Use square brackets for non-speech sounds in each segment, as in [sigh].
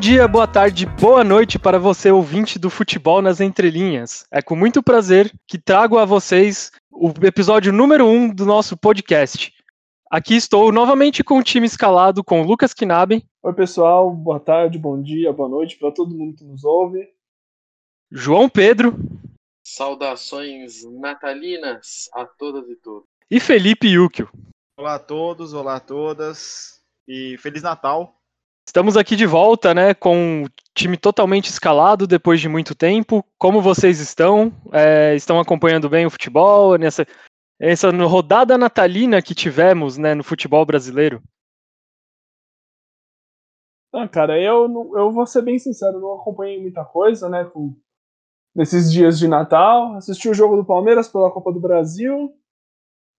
Bom dia, boa tarde, boa noite para você, ouvinte do Futebol nas Entrelinhas. É com muito prazer que trago a vocês o episódio número 1 um do nosso podcast. Aqui estou novamente com o time escalado com o Lucas Knaben. Oi, pessoal, boa tarde, bom dia, boa noite para todo mundo que nos ouve. João Pedro. Saudações natalinas a todas e todos. E Felipe Yukio. Olá a todos, olá a todas e Feliz Natal. Estamos aqui de volta, né, com o time totalmente escalado depois de muito tempo. Como vocês estão? É, estão acompanhando bem o futebol nessa, essa rodada natalina que tivemos, né, no futebol brasileiro? Ah, cara, eu, eu vou ser bem sincero, não acompanhei muita coisa, né, com, nesses dias de Natal. Assisti o jogo do Palmeiras pela Copa do Brasil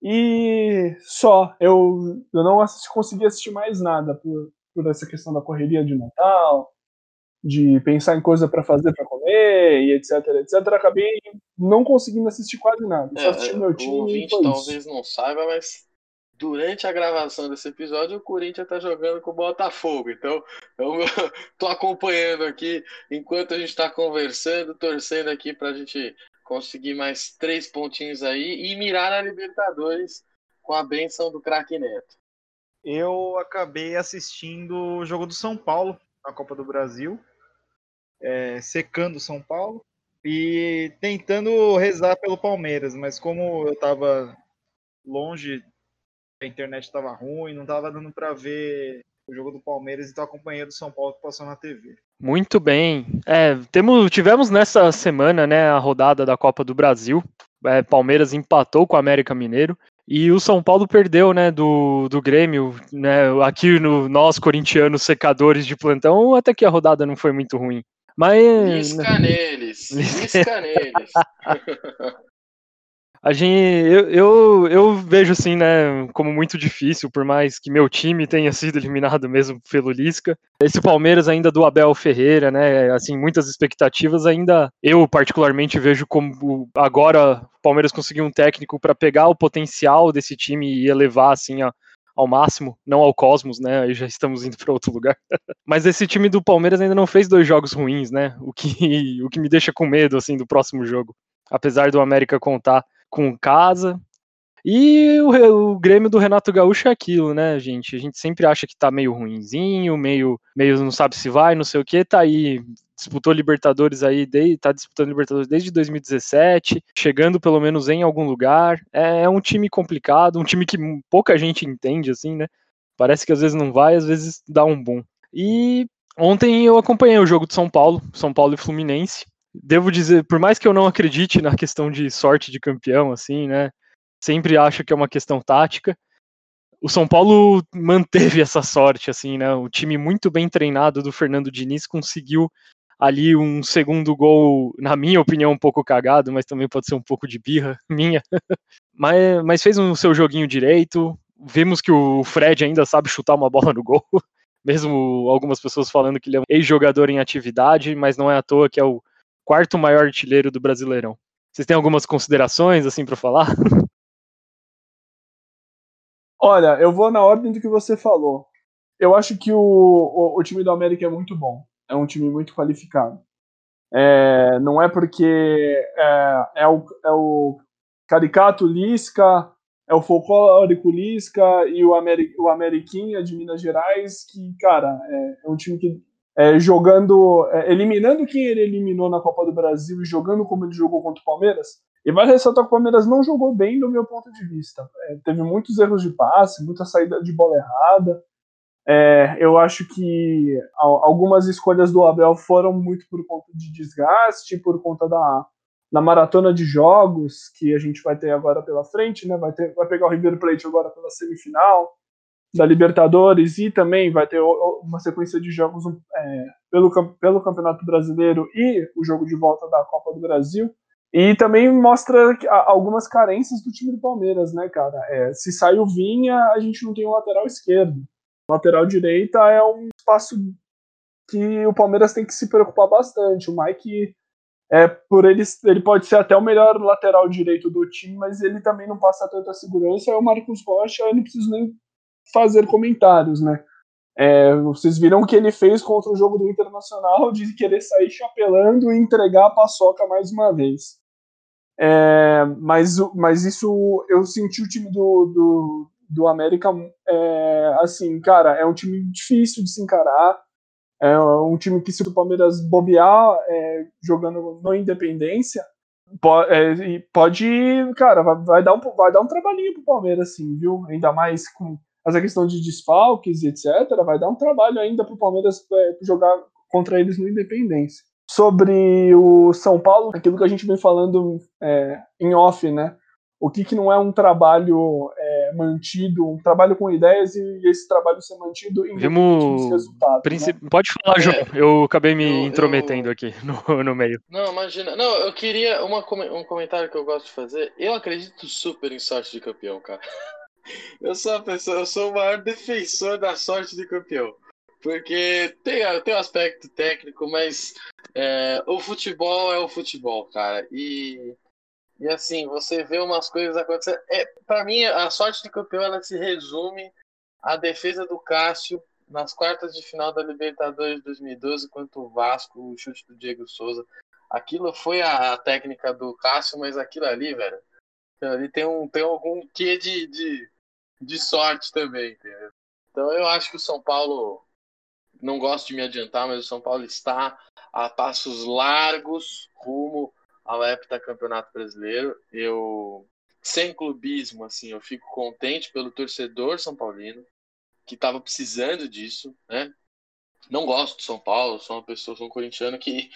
e só. Eu, eu não assisti, consegui assistir mais nada por, por essa questão da correria de Natal, de pensar em coisa para fazer para comer e etc, etc. Acabei não conseguindo assistir quase nada. Só assisti é, meu time. O ouvinte talvez não saiba, mas durante a gravação desse episódio, o Corinthians tá jogando com o Botafogo. Então, eu [laughs] tô acompanhando aqui enquanto a gente está conversando, torcendo aqui para a gente conseguir mais três pontinhos aí e mirar na Libertadores com a benção do craque Neto. Eu acabei assistindo o jogo do São Paulo na Copa do Brasil, é, secando São Paulo e tentando rezar pelo Palmeiras, mas como eu estava longe a internet estava ruim, não estava dando para ver o jogo do Palmeiras e tô acompanhando o São Paulo que passou na TV. Muito bem. É, temos, tivemos nessa semana né, a rodada da Copa do Brasil. É, Palmeiras empatou com o América Mineiro. E o São Paulo perdeu, né, do, do Grêmio, né, aqui no nós corintianos secadores de plantão, até que a rodada não foi muito ruim. Mas Lisca neles, [laughs] lisca neles. [laughs] A gente, eu, eu, eu, vejo assim, né, como muito difícil, por mais que meu time tenha [laughs] sido eliminado mesmo pelo Lisca. Esse Palmeiras ainda do Abel Ferreira, né, assim, muitas expectativas ainda, eu particularmente vejo como agora o Palmeiras conseguiu um técnico para pegar o potencial desse time e elevar, assim, a, ao máximo, não ao cosmos, né? Aí já estamos indo para outro lugar. [laughs] Mas esse time do Palmeiras ainda não fez dois jogos ruins, né? O que, [laughs] o que me deixa com medo assim do próximo jogo. Apesar do América contar com casa. E o, o, Grêmio do Renato Gaúcho é aquilo, né, gente? A gente sempre acha que tá meio ruinzinho, meio, meio não sabe se vai, não sei o que, tá aí. Disputou Libertadores aí, tá disputando Libertadores desde 2017, chegando pelo menos em algum lugar. É, é um time complicado, um time que pouca gente entende, assim, né? Parece que às vezes não vai, às vezes dá um bom. E ontem eu acompanhei o jogo de São Paulo, São Paulo e Fluminense devo dizer, por mais que eu não acredite na questão de sorte de campeão, assim, né? Sempre acho que é uma questão tática. O São Paulo [laughs] manteve essa sorte, assim, né? O time muito bem treinado do Fernando Diniz conseguiu ali um segundo gol, na minha opinião, um pouco cagado, mas também pode ser um pouco de birra [laughs] minha. mas, mas fez o um, seu joguinho direito. Vimos que o Fred ainda sabe chutar uma bola no gol. [laughs] Mesmo algumas pessoas falando que ele é um ex-jogador em atividade, mas não é à toa que é o quarto maior artilheiro do Brasileirão. Vocês têm algumas considerações assim para falar? [laughs] Olha, eu vou na ordem do que você falou. Eu acho que o, o, o time do América é muito bom. É um time muito qualificado. É, não é porque é, é, o, é o Caricato Lisca, é o folclórico Lisca e o, Ameri, o Ameriquinha de Minas Gerais que, cara, é, é um time que é, jogando, é, eliminando quem ele eliminou na Copa do Brasil e jogando como ele jogou contra o Palmeiras. E vai ressaltar que o Palmeiras não jogou bem do meu ponto de vista. É, teve muitos erros de passe, muita saída de bola errada. É, eu acho que algumas escolhas do Abel foram muito por conta de desgaste, por conta da, da maratona de jogos que a gente vai ter agora pela frente, né? Vai, ter, vai pegar o River Plate agora pela semifinal da Libertadores e também vai ter uma sequência de jogos é, pelo, pelo Campeonato Brasileiro e o jogo de volta da Copa do Brasil. E também mostra algumas carências do time do Palmeiras, né, cara? É, se sai o Vinha, a gente não tem um lateral esquerdo. O lateral direita é um espaço que o Palmeiras tem que se preocupar bastante. O Mike, é, por ele, ele pode ser até o melhor lateral direito do time, mas ele também não passa tanta segurança. É o Marcos Rocha, eu não preciso nem fazer comentários, né? É, vocês viram o que ele fez contra o jogo do Internacional de querer sair chapelando e entregar a paçoca mais uma vez. É, mas, mas isso eu senti o time do, do, do América é, assim, cara, é um time difícil de se encarar. É um time que, se o Palmeiras bobear é, jogando no Independência, pode, é, pode cara, vai, vai, dar um, vai dar um trabalhinho pro Palmeiras, assim, viu? Ainda mais com essa questão de desfalques, etc. Vai dar um trabalho ainda pro Palmeiras é, jogar contra eles no Independência. Sobre o São Paulo, aquilo que a gente vem falando é, em off, né? o que, que não é um trabalho é, mantido, um trabalho com ideias e esse trabalho ser mantido em Vimos... resultados. Né? Pode falar, João. É, eu acabei me eu, intrometendo eu... aqui no, no meio. Não, imagina. Não, eu queria uma, um comentário que eu gosto de fazer. Eu acredito super em sorte de campeão, cara. Eu sou a pessoa, eu sou o maior defensor da sorte de campeão. Porque tem, tem um aspecto técnico, mas é, o futebol é o futebol, cara. E e assim, você vê umas coisas acontecendo. É, para mim, a sorte de campeão ela se resume à defesa do Cássio nas quartas de final da Libertadores de 2012 contra o Vasco, o chute do Diego Souza. Aquilo foi a, técnica do Cássio, mas aquilo ali, velho, ali tem, um, tem algum quê de, de, de sorte também, entendeu? Então eu acho que o São Paulo, não gosto de me adiantar, mas o São Paulo está a passos largos rumo ao heptacampeonato brasileiro. Eu, sem clubismo, assim, eu fico contente pelo torcedor são paulino, que estava precisando disso, né? Não gosto de São Paulo, sou uma pessoa, sou um corintiano que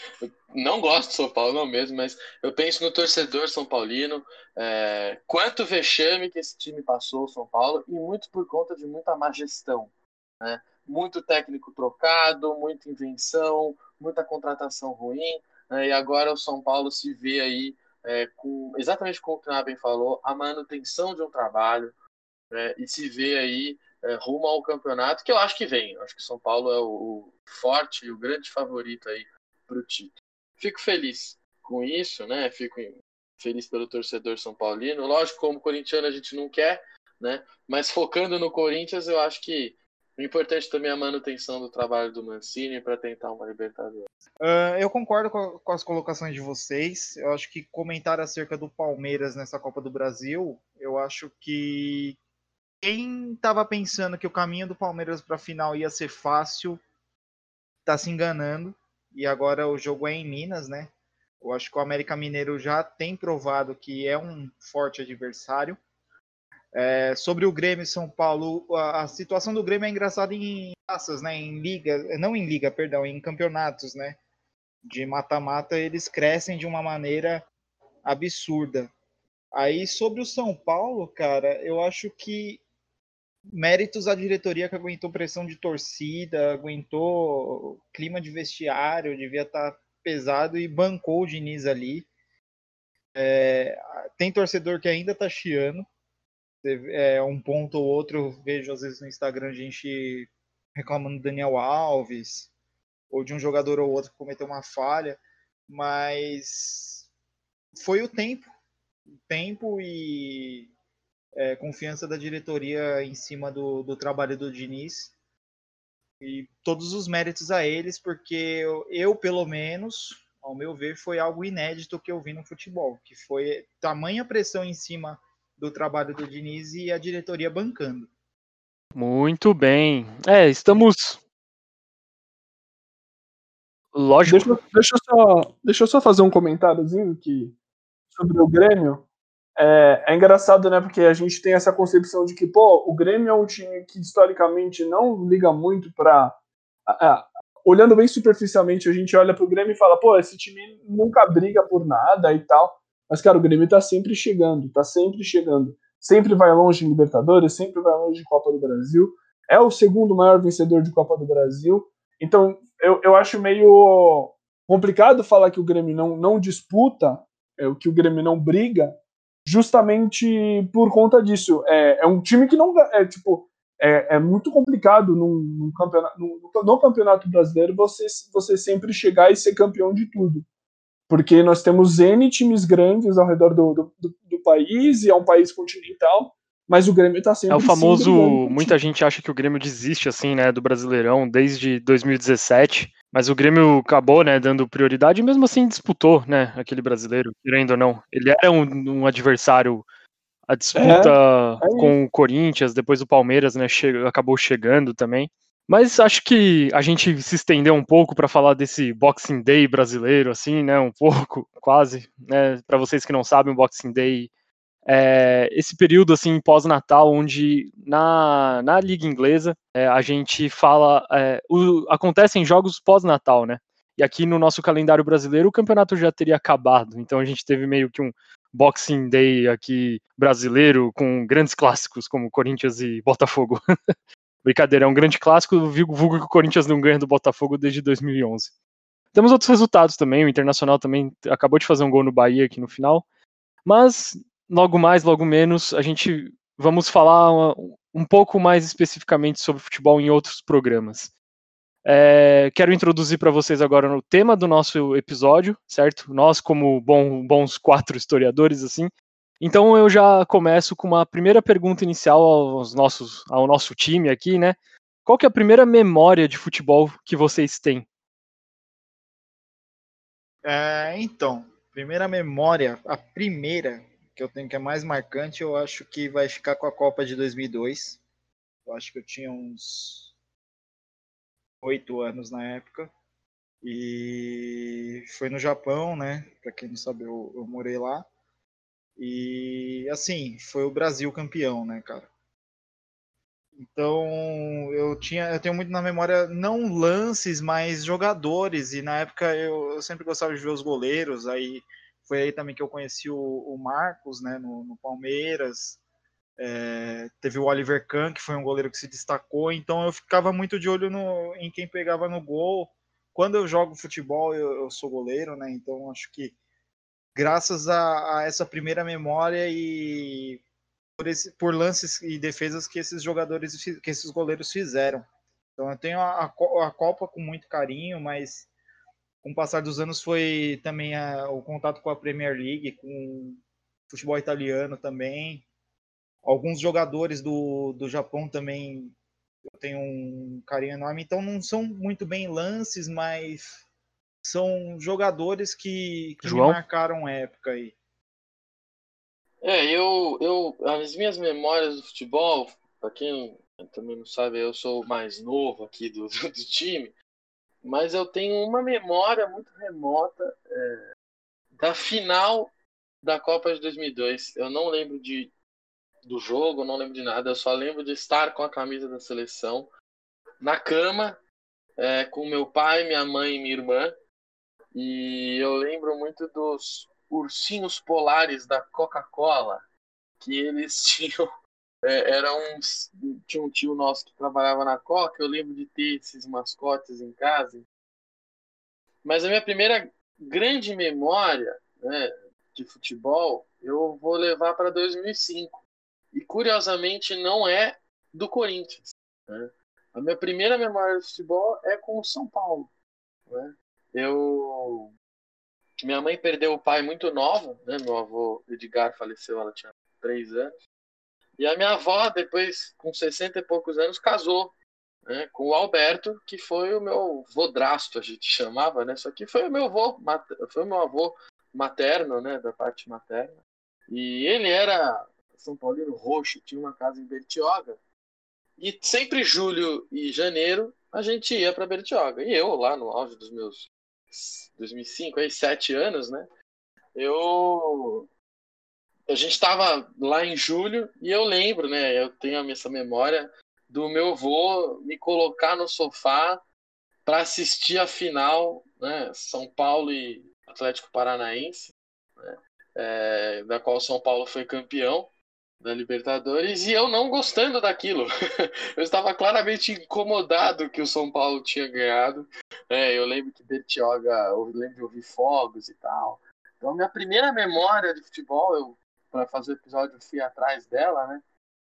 não gosto de São Paulo, não mesmo, mas eu penso no torcedor São Paulino, é, quanto vexame que esse time passou, São Paulo, e muito por conta de muita má gestão, né? Muito técnico trocado, muita invenção, muita contratação ruim, né, e agora o São Paulo se vê aí é, com exatamente como o Knaben falou, a manutenção de um trabalho né, e se vê aí é, rumo ao campeonato, que eu acho que vem. Eu acho que São Paulo é o, o forte e o grande favorito aí para o título. Fico feliz com isso, né? Fico feliz pelo torcedor São Paulino. Lógico, como corintiano a gente não quer, né? Mas focando no Corinthians, eu acho que o importante também é a manutenção do trabalho do Mancini para tentar uma Libertadores. Uh, eu concordo com, com, as colocações de vocês. Eu acho que comentar acerca do Palmeiras nessa Copa do Brasil, eu acho que quem estava pensando que o caminho do Palmeiras para a final ia ser fácil, está se enganando. E agora o jogo é em Minas, né? Eu acho que o América Mineiro já tem provado que é um forte adversário. É, sobre o Grêmio e São Paulo, a, a, situação do Grêmio é engraçada em taças, né? Em liga, não em liga, perdão, em campeonatos, né? De mata-mata, eles crescem de uma maneira absurda. Aí sobre o São Paulo, cara, eu acho que méritos da diretoria que aguentou pressão de torcida, aguentou clima de vestiário, devia estar tá pesado e bancou o Diniz ali. É, tem torcedor que ainda tá chiando, é, um ponto ou outro, eu vejo às vezes no Instagram gente reclamando do Daniel Alves, ou de um jogador ou outro que cometeu uma falha, mas foi o tempo, o tempo e é, confiança da diretoria em cima do, do trabalho do Diniz e todos os méritos a eles, porque eu, eu, pelo menos, ao meu ver, foi algo inédito que eu vi no futebol, que foi tamanha pressão em cima do trabalho do Diniz e a diretoria bancando. Muito bem. É, estamos. Lógico. Deixa, deixa, eu, só, deixa eu só fazer um comentáriozinho que, sobre o Grêmio. É, é, engraçado, né? Porque a gente tem essa concepção de que, pô, o Grêmio é um time que historicamente não liga muito para. olhando bem superficialmente, a gente olha pro Grêmio e fala, pô, esse time nunca briga por nada e tal. Mas, cara, o Grêmio tá sempre chegando, tá sempre chegando. Sempre vai longe em Libertadores, sempre vai longe em Copa do Brasil. É o segundo maior vencedor de Copa do Brasil. Então, eu, eu acho meio complicado falar que o Grêmio não, não disputa, é, que o Grêmio não briga, justamente por conta disso. É, é um time que não. É, tipo, é, é muito complicado num, num campeonato, no, no, campeonato brasileiro você, você sempre chegar e ser campeão de tudo porque nós temos N times grandes ao redor do, do, do, do país, e é um país continental, mas o Grêmio tá sempre É o famoso. Muita gente acha que o Grêmio desiste, assim, né, do Brasileirão desde 2017. Mas o Grêmio acabou, né, dando prioridade e mesmo assim disputou, né, aquele brasileiro, querendo ou não. Ele era um, um adversário. A disputa é com o Corinthians, depois o Palmeiras, né, che acabou chegando também. Mas acho que a gente se estendeu um pouco para falar desse Boxing Day brasileiro, assim, né? Um pouco, [laughs] quase. Né? Para vocês que não sabem, o Boxing Day é esse período assim pós-natal, onde na, na liga inglesa é, a gente fala, é, o, acontecem jogos pós-natal, né? E aqui no nosso calendário brasileiro o campeonato já teria acabado, então a gente teve meio que um Boxing Day aqui brasileiro com grandes clássicos como Corinthians e Botafogo. [laughs] Brincadeira, é um grande clássico, vulgo que o Corinthians não ganha do Botafogo desde 2011. Temos outros resultados também, o Internacional também acabou de fazer um gol no Bahia aqui no final, mas logo mais, logo menos, a gente vamos falar um pouco mais especificamente sobre futebol em outros programas. É, quero introduzir para vocês agora o tema do nosso episódio, certo? Nós, como bom, bons quatro historiadores, assim, então eu já começo com uma primeira pergunta inicial aos nossos, ao nosso time aqui, né? Qual que é a primeira memória de futebol que vocês têm? É, então, primeira memória, a primeira que eu tenho que é mais marcante, eu acho que vai ficar com a Copa de 2002. Eu acho que eu tinha uns oito anos na época. E foi no Japão, né? Para quem não sabe, eu, eu morei lá. E assim, foi o Brasil campeão, né, cara? Então, eu tinha, eu tenho muito na memória não lances, mas jogadores. E na época eu, eu sempre gostava de ver os goleiros. Aí foi aí também que eu conheci o, o Marcos, né, no, no Palmeiras. É, teve o Oliver Kahn, que foi um goleiro que se destacou. Então eu ficava muito de olho no, em quem pegava no gol. Quando eu jogo futebol, eu, eu sou goleiro, né? Então acho que graças a, a essa primeira memória e por, esse, por, lances e defesas que esses jogadores, que esses goleiros fizeram. Então eu tenho a, a Copa com muito carinho, mas com o passar dos anos foi também a, o contato com a Premier League, com o futebol italiano também. Alguns jogadores do, do Japão também eu tenho um carinho enorme. Então não são muito bem lances, mas são jogadores que, que me marcaram época aí. É, eu, eu, as minhas memórias do futebol, para quem também não sabe, eu sou o mais novo aqui do, do, do time, mas eu tenho uma memória muito remota é, da final da Copa de 2002. Eu não lembro de, do jogo, não lembro de nada, eu só lembro de estar com a camisa da seleção na cama é, com meu pai, minha mãe e minha irmã e eu lembro muito dos ursinhos polares da Coca-Cola, que eles [laughs] tinham. É, era uns, tinha um tio nosso que trabalhava na Coca, eu lembro de ter esses mascotes em casa. Mas a minha primeira grande memória né, de futebol eu vou levar para 2005. E curiosamente não é do Corinthians. Né? A minha primeira memória de futebol é com o São Paulo. Né? Eu. Minha mãe perdeu o pai muito nova, né? Meu avô Edgar faleceu, ela tinha três anos. E a minha avó, depois, com 60 e poucos anos, casou né, com o Alberto, que foi o meu vodrasto, a gente chamava, né? Só que foi o meu avô, foi o meu avô materno, né? Da parte materna. E ele era São Paulino roxo, tinha uma casa em Bertioga. E sempre julho e janeiro a gente ia para Bertioga. E eu, lá no auge dos meus 2005, aí, sete anos, né? Eu. A gente estava lá em julho e eu lembro, né? Eu tenho essa memória do meu avô me colocar no sofá para assistir a final, né? São Paulo e Atlético Paranaense, né? é, da qual São Paulo foi campeão da Libertadores e eu não gostando daquilo. [laughs] eu estava claramente incomodado que o São Paulo tinha ganhado. É, eu lembro que Bertioga, eu lembro de ouvir fogos e tal. Então, minha primeira memória de futebol, eu para fazer o episódio fui atrás dela, né?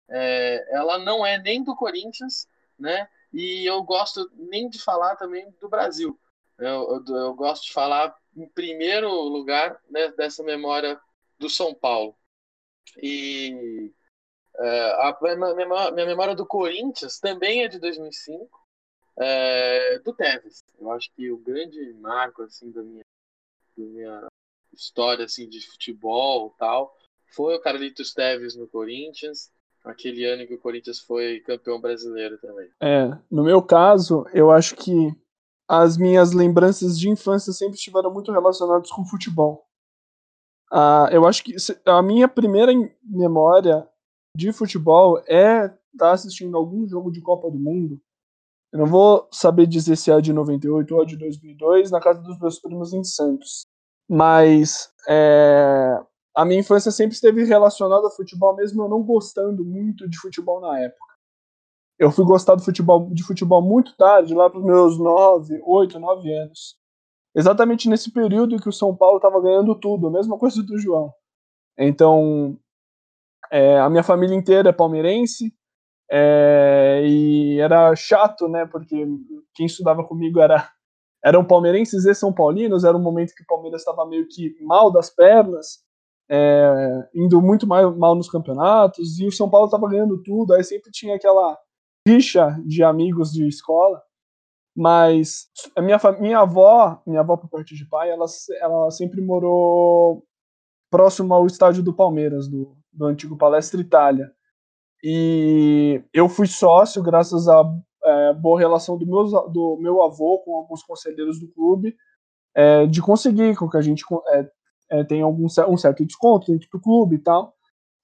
É, ela não é nem do Corinthians, né? E eu gosto nem de falar também do Brasil. Eu, eu, eu gosto de falar em primeiro lugar né, dessa memória do São Paulo. E É, a minha, memória do Corinthians também é de 2005, é, do Tevez. Eu acho que o grande marco assim da minha, da minha história assim de futebol tal foi o Carlitos Tevez no Corinthians. Aquele ano que o Corinthians foi campeão brasileiro também. É, no meu caso, eu acho que as minhas lembranças de infância sempre estiveram muito relacionadas com futebol. Ah, eu acho que a minha primeira memória de futebol é estar tá assistindo algum jogo de Copa do Mundo. Eu não vou saber dizer se é de 98 ou de 2002, na casa dos meus primos em Santos. Mas é, a minha infância sempre esteve relacionada ao futebol, mesmo eu não gostando muito de futebol na época. Eu fui gostar do futebol, de futebol muito tarde, lá para os meus 9, 8, 9 anos. Exatamente nesse período que o São Paulo estava ganhando tudo, a mesma coisa do João. Então, é, a minha família inteira é palmeirense, é, e era chato, né? Porque quem estudava comigo era eram palmeirenses e são paulinos. Era um momento que o Palmeiras estava meio que mal das pernas, é, indo muito mais, mal nos campeonatos, e o São Paulo estava ganhando tudo. Aí sempre tinha aquela rixa de amigos de escola. Mas a minha, minha avó, minha avó por parte de pai, ela, ela sempre morou próximo ao estádio do Palmeiras, do, do antigo Palestra Itália. E eu fui sócio, graças à é, boa relação do meu, do meu avô com alguns conselheiros do clube, é, de conseguir com que a gente é, é tenha algum, um certo desconto dentro do clube e tal.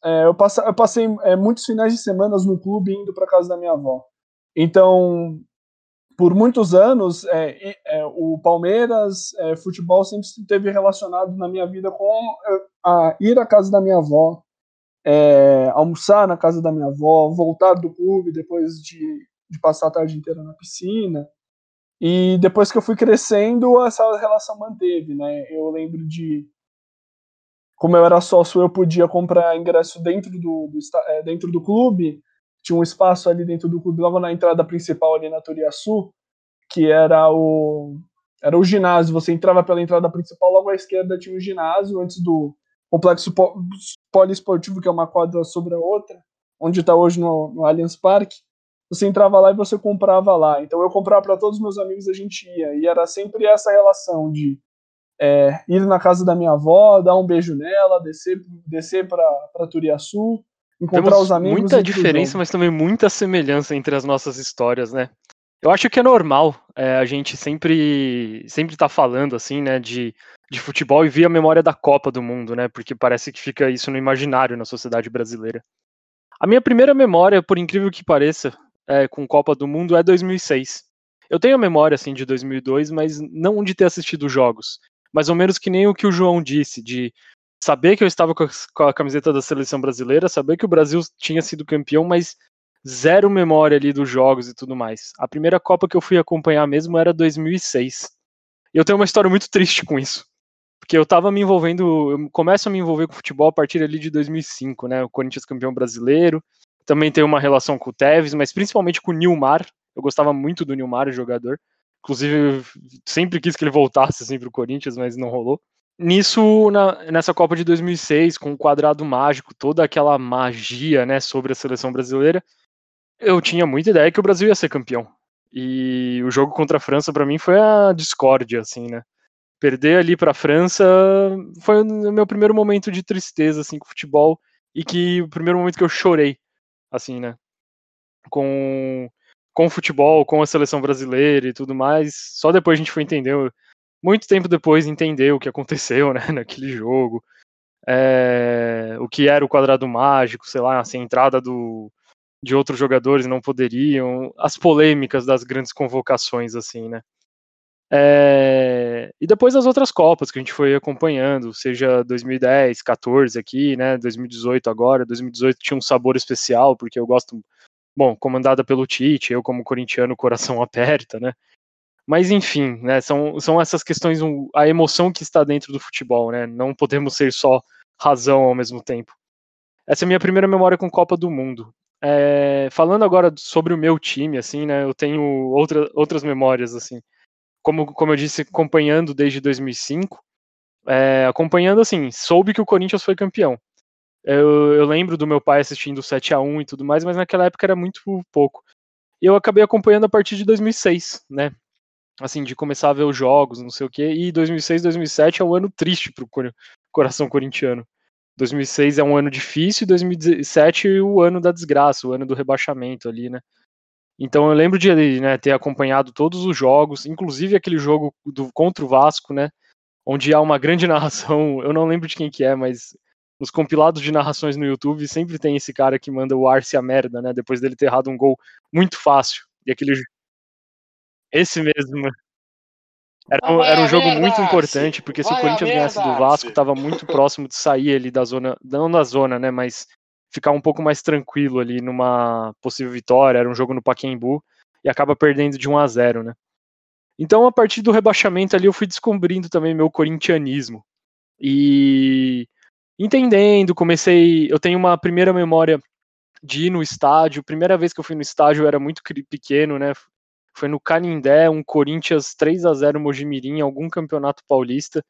É, eu, passe, eu, passei é, muitos finais de semana no clube indo para casa da minha avó. Então, por muitos anos, é, é, o Palmeiras, é, futebol sempre esteve relacionado na minha vida com a ir à casa da minha avó, almoçar na casa da minha avó, voltar do clube depois de, de passar a tarde inteira na piscina. E depois que eu fui crescendo, essa relação manteve, né? Eu lembro de como eu era sócio, eu podia comprar ingresso dentro do, do, é, dentro do clube. Tinha um espaço ali dentro do clube, logo na entrada principal ali na Turiaçu, que era o era o ginásio. Você entrava pela entrada principal, logo à esquerda tinha o ginásio antes do complexo poliesportivo, que é uma quadra sobre a outra, onde está hoje no, no Allianz Parque. Você entrava lá e você comprava lá. Então eu comprava para todos os meus amigos, a gente ia. E era sempre essa relação de é, ir na casa da minha avó, dar um beijo nela, descer, descer para Turiaçu, encontrar Temos os amigos. Muita diferença, mas também muita semelhança entre as nossas histórias, né? Eu acho que é normal é, a gente sempre sempre tá falando assim, né, de de futebol e vi a memória da Copa do Mundo, né? Porque parece que fica isso no imaginário na sociedade brasileira. A minha primeira memória, por incrível que pareça, é, com Copa do Mundo é 2006. Eu tenho a memória assim de 2002, mas não de ter assistido jogos. Mais ou menos que nem o que o João disse, de saber que eu estava com a camiseta da seleção brasileira, saber que o Brasil tinha sido campeão, mas zero memória ali dos jogos e tudo mais. A primeira Copa que eu fui acompanhar mesmo era 2006. E eu tenho uma história muito triste com isso porque eu tava me envolvendo, eu começo a me envolver com futebol a partir ali de 2005, né? O Corinthians campeão brasileiro, também tem uma relação com o Tevez, mas principalmente com o Nilmar. Eu gostava muito do Nilmar, o jogador. Inclusive, sempre quis que ele voltasse assim, para o Corinthians, mas não rolou. Nisso, na, nessa Copa de 2006, com o quadrado mágico, toda aquela magia né, sobre a seleção brasileira, eu tinha muita ideia que o Brasil ia ser campeão. E o jogo contra a França, para mim, foi a discórdia, assim, né? perder ali para a França foi o meu primeiro momento de tristeza assim com o futebol e que o primeiro momento que eu chorei assim, né? Com com o futebol, com a seleção brasileira e tudo mais. Só depois a gente foi entender, muito tempo depois entender o que aconteceu, [laughs] né, naquele jogo. É, o que era o quadrado mágico, sei lá, assim, a entrada do, de outros jogadores não poderiam, as polêmicas das grandes convocações, assim, né? É, e depois as outras Copas que a gente foi acompanhando, seja 2010, 14 aqui, né, 2018 agora, 2018 tinha um sabor especial, porque eu gosto, bom, comandada pelo Tite, eu como corintiano, coração [laughs] aperta, né, mas enfim, né, são, são essas questões, a emoção que está dentro do futebol, né, não podemos ser só razão ao mesmo tempo. Essa é a minha primeira memória com Copa do Mundo. É, falando agora sobre o meu time, assim, né, eu tenho outra, outras memórias, assim, como, como eu disse, acompanhando desde 2005, é, acompanhando assim, soube que o Corinthians foi campeão. Eu, eu lembro do meu pai assistindo 7 a 1 e tudo mais, mas naquela época era muito pouco. E eu acabei acompanhando a partir de 2006, né? Assim, de começar a ver os jogos, não sei o quê. E 2006, 2007 é um ano triste pro coração corintiano. 2006 é um ano difícil e 2017 o ano da desgraça, o ano do rebaixamento ali, né? Então eu lembro de né, ter acompanhado todos os jogos, inclusive aquele jogo do, contra o Vasco, né? Onde há uma grande [laughs] narração, eu não lembro de quem que é, mas nos compilados de narrações no YouTube sempre tem esse cara que manda o Arce a merda, né? Depois dele ter errado um gol muito fácil. E aquele. Esse mesmo. Era, um, era um jogo muito importante, porque se o Corinthians ganhasse do Vasco, estava muito próximo de sair ali da zona, não da zona, né, mas ficar um pouco mais tranquilo ali numa possível vitória, era um jogo no Pacaembu, e acaba perdendo de 1 a 0 né. Então, a partir do rebaixamento ali, eu fui descobrindo também meu corintianismo. E entendendo, comecei, eu tenho uma primeira memória de ir no estádio, primeira vez que eu fui no estádio eu era muito pequeno, né, foi no Canindé, um Corinthians 3 a 0 Mojimirim, algum campeonato paulista.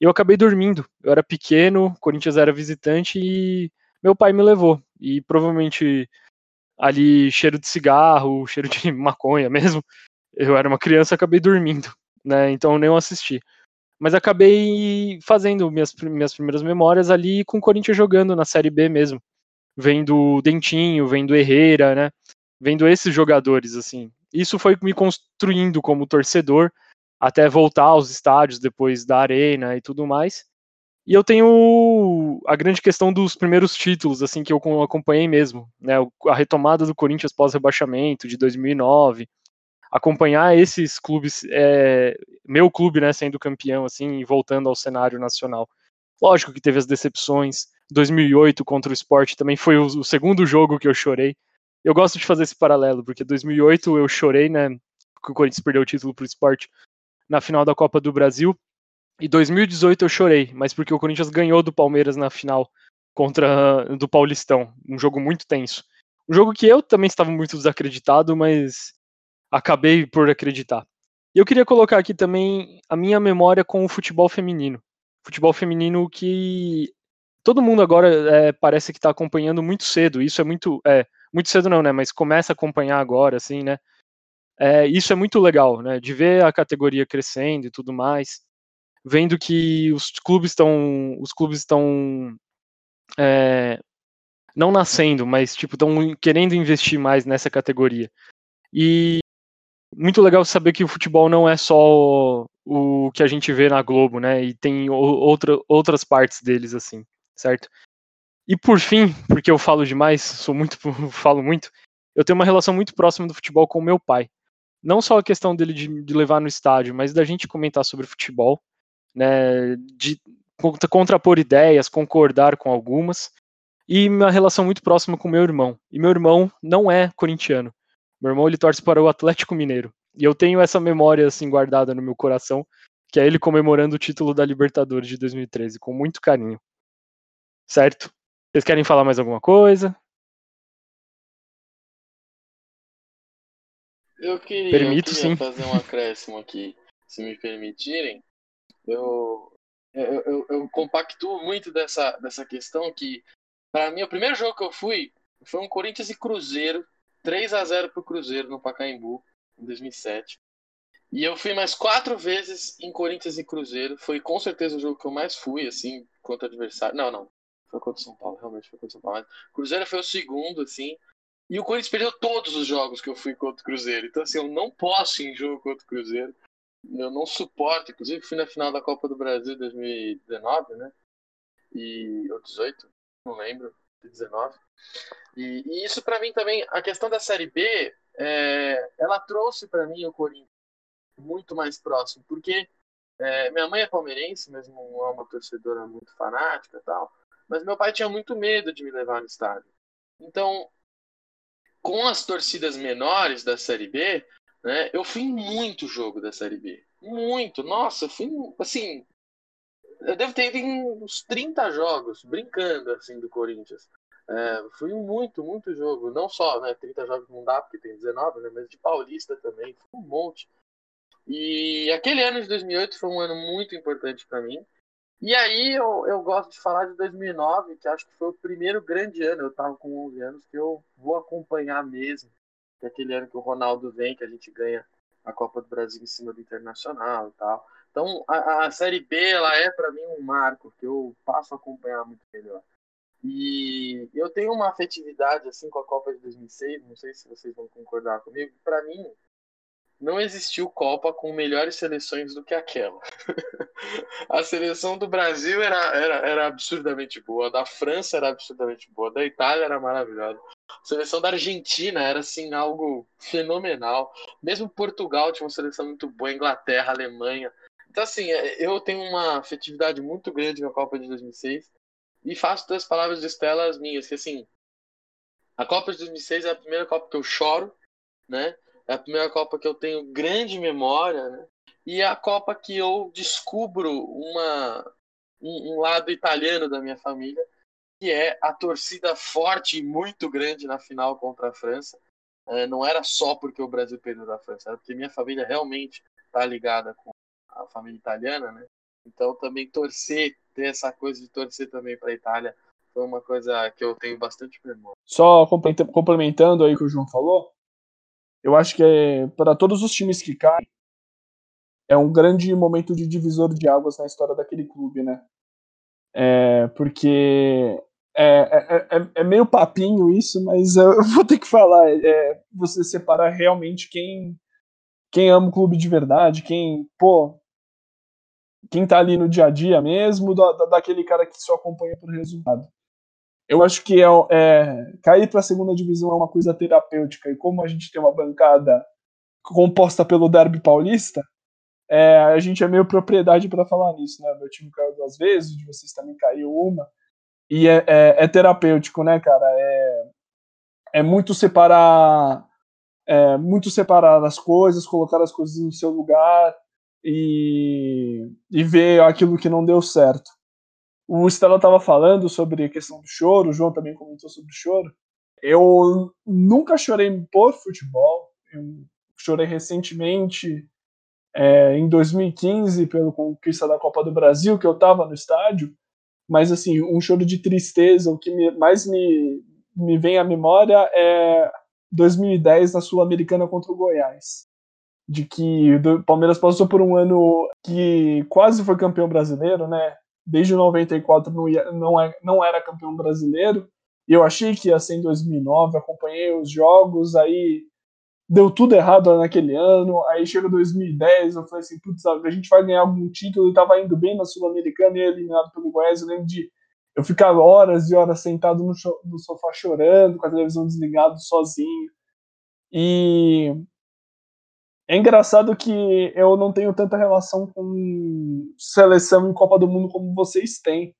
E eu acabei dormindo. Eu era pequeno, Corinthians era visitante e meu pai me levou. E provavelmente ali cheiro de cigarro, cheiro de [laughs] maconha mesmo. Eu era uma criança, acabei dormindo, né? Então nem assisti. Mas acabei fazendo minhas, minhas primeiras memórias ali com o Corinthians jogando na Série B mesmo. Vendo Dentinho, vendo Herrera, né? Vendo esses jogadores, assim isso foi me construindo como torcedor até voltar aos estádios depois da arena e tudo mais. E eu tenho a grande questão dos primeiros títulos, assim, que eu acompanhei mesmo, né? A retomada do Corinthians pós-rebaixamento de 2009, acompanhar esses clubes, é, meu clube, né, sendo campeão, assim, e voltando ao cenário nacional. Lógico que teve as decepções. 2008 contra o Sport também foi o, o segundo jogo que eu chorei eu gosto de fazer esse paralelo, porque 2008 eu chorei, né, que o Corinthians perdeu o título pro esporte na final da Copa do Brasil, e 2018 eu chorei, mas porque o Corinthians ganhou do Palmeiras na final contra do Paulistão, um jogo muito tenso. Um jogo que eu também estava muito desacreditado, mas acabei por acreditar. E eu queria colocar aqui também a minha memória com o futebol feminino. Futebol feminino que todo mundo agora é, parece que está acompanhando muito cedo. Isso é muito. É, muito cedo não, né? Mas começa a acompanhar agora, assim, né? É, isso é muito legal, né? De ver a categoria crescendo e tudo mais, vendo que os clubes estão, os clubes estão é, não nascendo, mas tipo estão querendo investir mais nessa categoria. E muito legal saber que o futebol não é só o que a gente vê na Globo, né? E tem outra, outras partes deles assim, certo? E por fim, porque eu falo demais, sou muito, [laughs] falo muito, eu tenho uma relação muito próxima do futebol com o meu pai. Não só a questão dele de, de levar no estádio, mas da gente comentar sobre futebol, né, de contrapor ideias, concordar com algumas, e uma relação muito próxima com meu irmão. E meu irmão não é corintiano. Meu irmão ele torce para o Atlético Mineiro. E eu tenho essa memória assim guardada no meu coração, que é ele comemorando o título da Libertadores de 2013 com muito carinho. Certo? Vocês querem falar mais alguma coisa? Eu queria, Permito, eu queria sim. fazer um acréscimo aqui, se me permitirem. Eu, eu, eu, eu compactuo muito dessa, dessa questão que, para mim, o primeiro jogo que eu fui foi um Corinthians e Cruzeiro, 3 a 0 pro Cruzeiro no Pacaembu, em 2007. E eu fui mais quatro vezes em Corinthians e Cruzeiro. Foi com certeza o jogo que eu mais fui, assim, contra adversário. Não, não. Foi contra o São Paulo, realmente foi contra o São Paulo. Cruzeiro foi o segundo, assim. E o Corinthians perdeu todos os jogos que eu fui contra o Cruzeiro. Então, assim, eu não posso ir em jogo contra o Cruzeiro. Eu não suporto. Inclusive, fui na final da Copa do Brasil 2019, né? E, ou 18, não lembro. 19. E, e isso, para mim, também, a questão da Série B, é, ela trouxe para mim o Corinthians muito mais próximo. Porque é, minha mãe é palmeirense, mesmo não é uma torcedora muito fanática tal. Mas meu pai tinha muito medo de me levar no estádio. Então, com as torcidas menores da Série B, né, eu fui em muito jogo da Série B. Muito. Nossa, eu fui, assim, eu devo ter ido em uns 30 jogos, brincando, assim, do Corinthians. É, fui muito, muito jogo. Não só, né, 30 jogos não dá, porque tem 19, né, mas de Paulista também, um monte. E aquele ano de 2008 foi um ano muito importante para mim. E aí eu, eu gosto de falar de 2009, que acho que foi o primeiro grande ano, eu estava com 11 anos, que eu vou acompanhar mesmo. Que é aquele ano que o Ronaldo vem, que a gente ganha a Copa do Brasil em cima do Internacional e tal. Então a, a Série B ela é para mim um marco que eu passo a acompanhar muito melhor. E eu tenho uma afetividade assim com a Copa de 2006, não sei se vocês vão concordar comigo. Para mim, não existiu Copa com melhores seleções do que aquela. [laughs] a seleção do Brasil era, era, era absurdamente boa, da França era absurdamente boa, da Itália era maravilhosa. A seleção da Argentina era assim algo fenomenal. Mesmo Portugal tinha uma seleção muito boa, Inglaterra, Alemanha. Então assim, é, eu tenho uma afetividade muito grande com a Copa de 2006 e faço das palavras de Estela as minhas, que assim, a Copa de 2006 é a primeira Copa que eu choro, né? É a primeira Copa que eu tenho grande memória, né? E é a Copa que eu descubro uma, um, um lado italiano da minha família, que é a torcida forte e muito grande na final contra a França. É, não era só porque o Brasil perdeu da França, era porque minha família realmente está ligada com a família italiana, né? Então também torcer, ter essa coisa de torcer também para a Itália foi uma coisa que eu tenho bastante memória. Só complementando aí o que o João falou, eu acho que é, para todos os times que caem, é um grande momento de divisor de águas na história daquele clube, né? É, porque é, é, é, é meio papinho isso, mas eu [laughs] vou ter que falar. É, você separa realmente quem, quem ama o clube de verdade, quem, pô, quem tá ali no dia a dia mesmo, da, daquele cara que só acompanha por resultado eu acho que é, é cair para a segunda divisão é uma coisa terapêutica e como a gente tem uma bancada composta pelo Derby Paulista, é, a gente é meio propriedade para falar nisso, né? Meu time caiu duas vezes, de vocês também caiu uma e é, é, é terapêutico, né, cara? É, é muito separar, é muito separar as coisas, colocar as coisas no seu lugar e, e ver aquilo que não deu certo. O Stella estava falando sobre a questão do choro, o João também comentou sobre o choro. Eu nunca chorei por futebol. Eu chorei recentemente, é, em 2015, pelo conquista da Copa do Brasil, que eu estava no estádio. Mas, assim, um choro de tristeza, o que me, mais me, me vem à memória é 2010 na Sul-Americana contra o Goiás. De que o Palmeiras passou por um ano que quase foi campeão brasileiro, né? desde 94 não, ia, não, é, não era campeão brasileiro. Eu achei que ia ser em 2009, acompanhei os jogos, aí deu tudo errado naquele ano. Aí chega 2010, eu falei assim: putz, a gente vai ganhar algum título. E tava indo bem na Sul-Americana e eliminado pelo Goiás. Eu lembro de eu ficar horas e horas sentado no, no sofá chorando, com a televisão desligada, sozinho. E é engraçado que eu não tenho tanta relação com seleção em Copa do Mundo como vocês têm.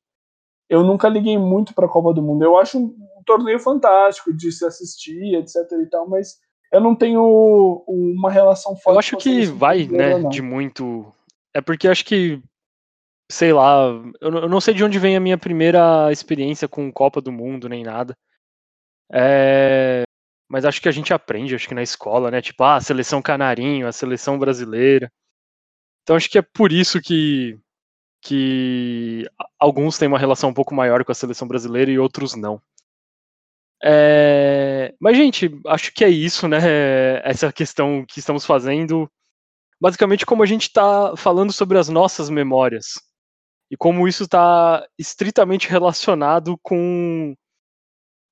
Eu nunca liguei muito para a Copa do Mundo. Eu acho um, um, torneio fantástico de se assistir, etc e tal, mas eu não tenho uma relação forte. Eu acho que vai, né, de muito. É porque acho que sei lá, eu não sei de onde vem a minha primeira experiência com Copa do Mundo nem nada. É, mas acho que a gente aprende, acho que na escola, né? Tipo, ah, a seleção canarinho, a seleção brasileira. Então acho que é por isso que, que alguns têm uma relação um pouco maior com a seleção brasileira e outros não. É... Mas, gente, acho que é isso, né? [laughs] Essa questão que estamos fazendo. Basicamente, como a gente está falando sobre as nossas memórias. E como isso está estritamente relacionado com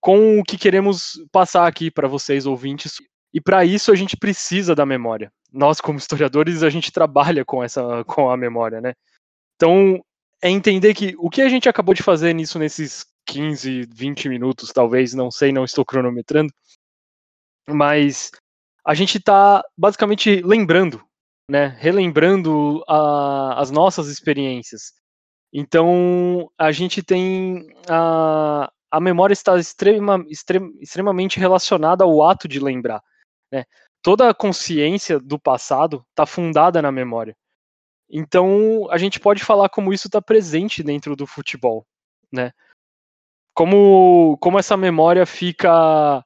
com o que queremos passar aqui para vocês ouvintes. E para isso a gente precisa da memória. Nós como historiadores a gente trabalha com essa com a memória, né? Então é entender que o que a gente acabou de fazer nisso nesses 15, 20 minutos, talvez, não sei, não estou cronometrando, mas a gente está basicamente lembrando, né? Relembrando a, as nossas experiências. Então a gente tem a, a memória está extrema, extrem, extremamente relacionada ao ato de lembrar. Né? Toda a consciência do passado está fundada na memória. Então, a gente pode falar como isso está presente dentro do futebol, né? Como, como essa memória fica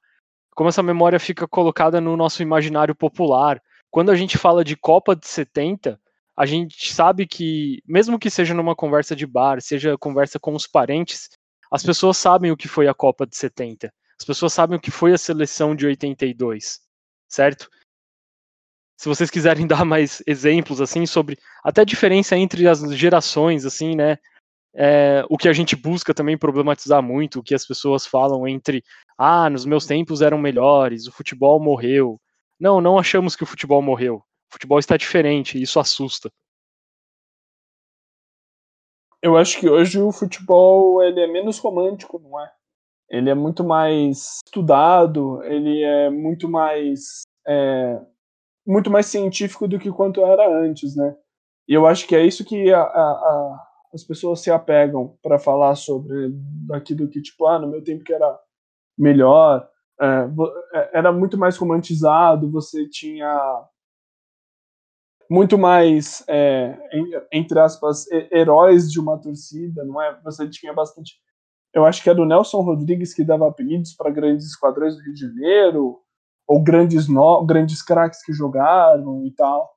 como essa memória fica colocada no nosso imaginário popular. Quando a gente fala de Copa de 70, a gente sabe que, mesmo que seja numa conversa de bar, seja conversa com os parentes, as pessoas sabem o que foi a Copa de 70. As pessoas sabem o que foi a seleção de 82, certo? Se vocês quiserem [laughs] dar mais exemplos assim sobre até a diferença entre as gerações, assim, né? É, o que a gente busca também problematizar muito, o que as pessoas falam entre ah, nos meus tempos eram melhores, o futebol morreu. Não, não achamos que o futebol morreu. O futebol está diferente e isso assusta. Eu acho que hoje o futebol ele é menos romântico, não é? Ele é muito mais estudado, ele é muito mais é, muito mais científico do que quanto era antes, né? E eu acho que é isso que a, a, a, as pessoas se apegam para falar sobre aquilo que tipo, ah, no meu tempo que era melhor, é, é era muito mais romantizado, você tinha muito mais, é, entre aspas, heróis de uma torcida, não é? Você tinha bastante. Eu acho que era o Nelson Rodrigues que dava apelidos para grandes esquadrões do Rio de Janeiro, ou grandes, no, grandes craques que jogaram e tal.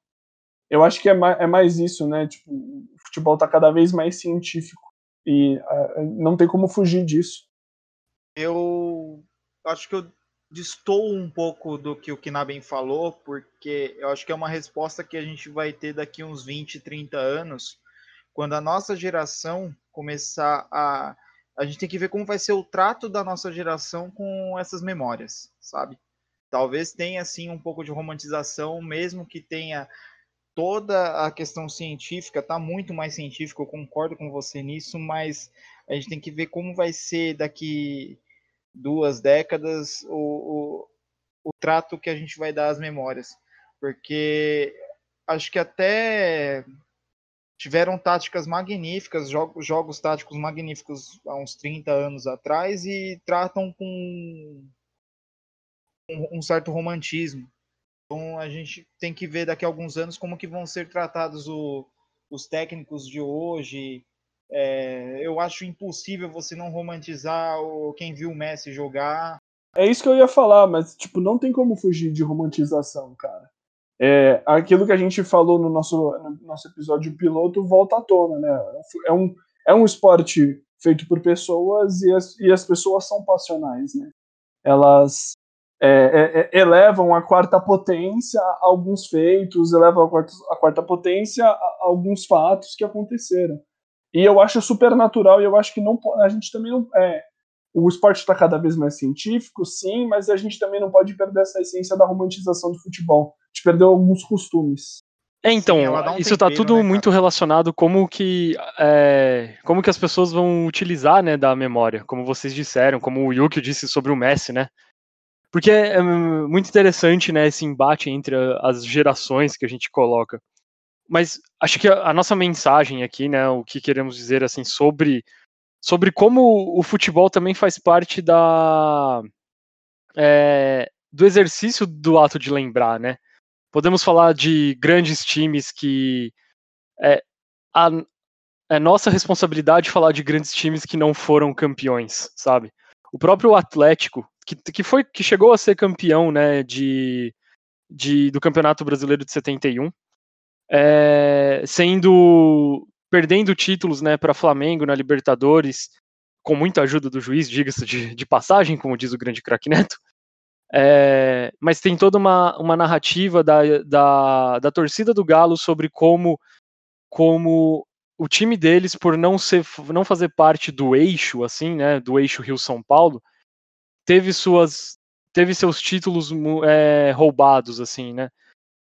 Eu acho que é mais, é mais isso, né? Tipo, o futebol está cada vez mais científico e uh, não tem como fugir disso. Eu acho que eu distou um pouco do que o Knaben falou, porque eu acho que é uma resposta que a gente vai ter daqui uns 20, 30 anos, quando a nossa geração começar a. A gente tem que ver como vai ser o trato da nossa geração com essas memórias, sabe? Talvez tenha, assim, um pouco de romantização, mesmo que tenha toda a questão científica, tá muito mais científico, eu concordo com você nisso, mas a gente tem que ver como vai ser daqui duas décadas o, o, o trato que a gente vai dar às memórias. Porque acho que até tiveram táticas magníficas, jogos, jogos táticos magníficos há uns 30 anos atrás e tratam com um, um, certo romantismo. Então a gente tem que ver daqui a alguns anos como que vão ser tratados o, os técnicos de hoje, é, eu acho impossível você não romantizar o, quem viu o Messi jogar. É isso que eu ia falar, mas tipo, não tem como fugir de romantização, cara. É, aquilo que a gente falou no nosso, no nosso episódio piloto volta à tona, né? É um, é um esporte feito por pessoas e as, e as pessoas são passionais, né? Elas é, é, é elevam a quarta potência alguns feitos, elevam a quarta, a quarta potência a alguns fatos que aconteceram. E eu acho super natural e eu acho que não a gente também não é o esporte está cada vez mais científico, sim, mas a gente também não pode perder essa essência da romantização do futebol. A gente perdeu alguns costumes. É, então, sim, um isso está tudo né, muito relacionado como que é, como que as pessoas vão utilizar, né, da memória, como vocês disseram, como o Yuki disse sobre o Messi, né? Porque é, é muito interessante, né, esse embate entre as gerações que a gente coloca mas acho que a, a, nossa mensagem aqui, né, o que queremos dizer assim sobre sobre como o futebol também faz parte da é, do exercício do ato de lembrar, né? Podemos falar de grandes times que é, a, é nossa responsabilidade falar de grandes times que não foram campeões, sabe? O próprio Atlético, que, que foi que chegou a ser campeão, né, de, de do Campeonato Brasileiro de 71, é, sendo perdendo títulos né, para Flamengo na Libertadores, com muita ajuda do juiz, diga-se de, de, passagem, como diz o grande craque Neto. É, mas tem toda uma, uma narrativa da, da, da torcida do Galo sobre como, como o time deles, por não, ser, não fazer parte do eixo, assim, né, do eixo Rio-São Paulo, teve suas teve seus títulos é, roubados, assim, né?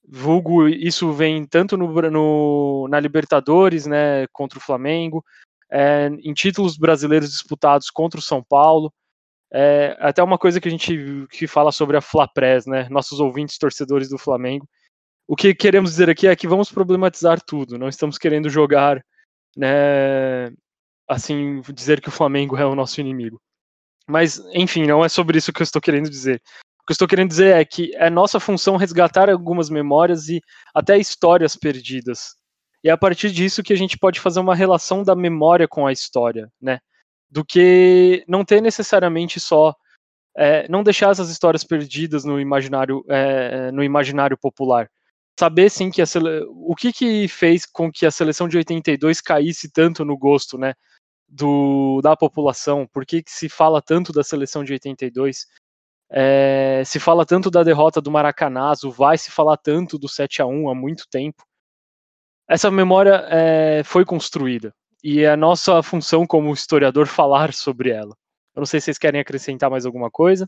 Vulgo, isso vem tanto no, no, na Libertadores, né, contra o Flamengo, é, em títulos brasileiros disputados contra o São Paulo. É, até uma coisa que a gente que fala sobre a Flapres, né, nossos ouvintes torcedores do Flamengo. O que queremos dizer aqui é que vamos problematizar tudo, não estamos querendo jogar, né, assim, dizer que o Flamengo é o nosso inimigo. Mas, enfim, não é sobre isso que eu estou querendo dizer. O que eu estou querendo dizer é que é nossa função resgatar algumas memórias e até histórias perdidas. E é a partir disso que a gente pode fazer uma relação da memória com a história, né? Do que não ter necessariamente só é, não deixar essas histórias perdidas no imaginário é, no imaginário popular, saber sim que sele... o que que fez com que a seleção de 82 caísse tanto no gosto, né, do da população? Por que que se fala tanto da seleção de 82? É, se fala tanto da derrota do Maracanazo, vai se falar tanto do 7 a 1 há muito tempo. Essa memória é, foi construída e é nossa função como historiador [laughs] falar sobre ela. Eu não sei se vocês querem acrescentar mais alguma coisa.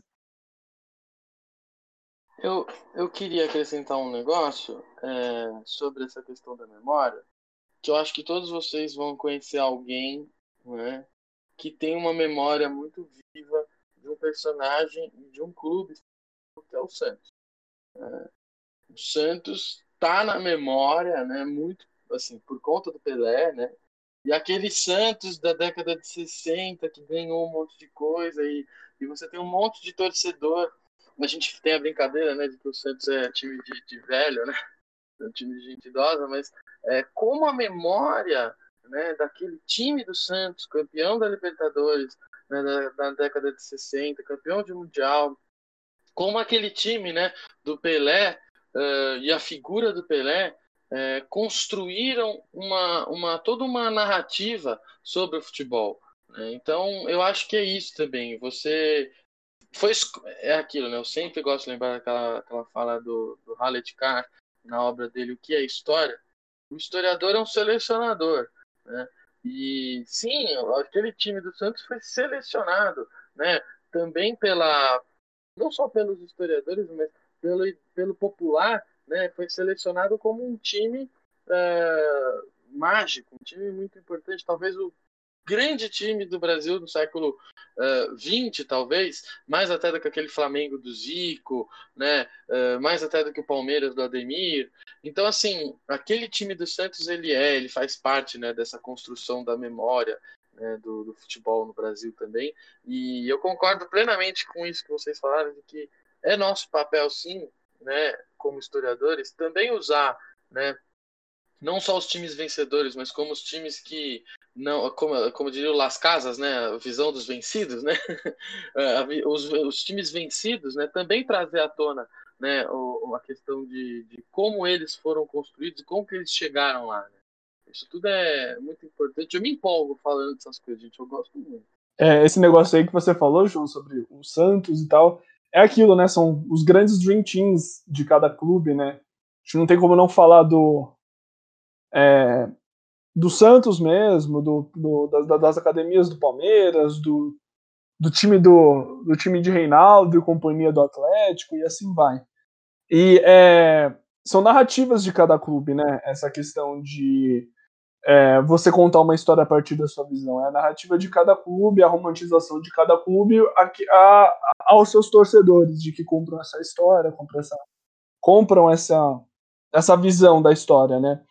Eu, eu queria acrescentar um negócio é, sobre essa questão da memória, que eu acho que todos vocês vão conhecer alguém né, que tem uma memória muito viva um personagem de um clube, que é o Santos. É, o Santos está na memória, né, muito assim, por conta do Pelé, né? E aquele Santos da década de 60 que ganhou um monte de coisa e, e você tem um monte de torcedor a gente tem a brincadeira, né, de que o Santos é time de, de velho, né, é um time de gente idosa, mas é, como a memória, né, daquele time do Santos, campeão da Libertadores, né, da, da década de 60, campeão de Mundial, como aquele time, né, do Pelé uh, e a figura do Pelé uh, construíram uma, uma toda uma narrativa sobre o futebol. Né? Então, eu acho que é isso também. Você foi é aquilo, né? Eu sempre gosto de lembrar daquela aquela fala do, do Halle Carr na obra dele, o que é história. O historiador é um selecionador, né? E sim, aquele time do Santos foi selecionado, né? Também pela não só pelos historiadores, mas pelo pelo popular, né? Foi selecionado como um time é, mágico, um time muito importante, talvez o grande time do Brasil do século XX, uh, talvez, mais até do que aquele Flamengo do Zico, né? Uh, mais até do que o Palmeiras do Ademir. Então, assim, aquele time do Santos, ele é, ele faz parte né, dessa construção da memória né, do, do, futebol no Brasil também. E eu concordo plenamente com isso que vocês falaram, de que é nosso papel, sim, né, como historiadores, também usar né, não só os times vencedores, mas como os times que não, como, como diria o Las Casas, né, a visão dos vencidos, né, [laughs] é, os, os, times vencidos, né, também trazer à tona, né, a questão de, de, como eles foram construídos e como que eles chegaram lá, né. Isso tudo é muito importante. Eu me empolgo falando dessas coisas, gente. Eu gosto muito. É, esse negócio aí que você falou, João, sobre o Santos e tal, é aquilo, né? São os grandes dream teams de cada clube, né? A gente não tem como não falar do, é, do Santos mesmo, do, do das, das, academias do Palmeiras, do, do time do, do time de Reinaldo e companhia do Atlético e assim vai. E é, são narrativas de cada clube, né? Essa questão de é, você contar uma história a partir da sua visão. É a narrativa de cada clube, a romantização de cada clube a, a, aos seus torcedores, de que compram essa história, compram essa, compram essa, essa visão da história, né?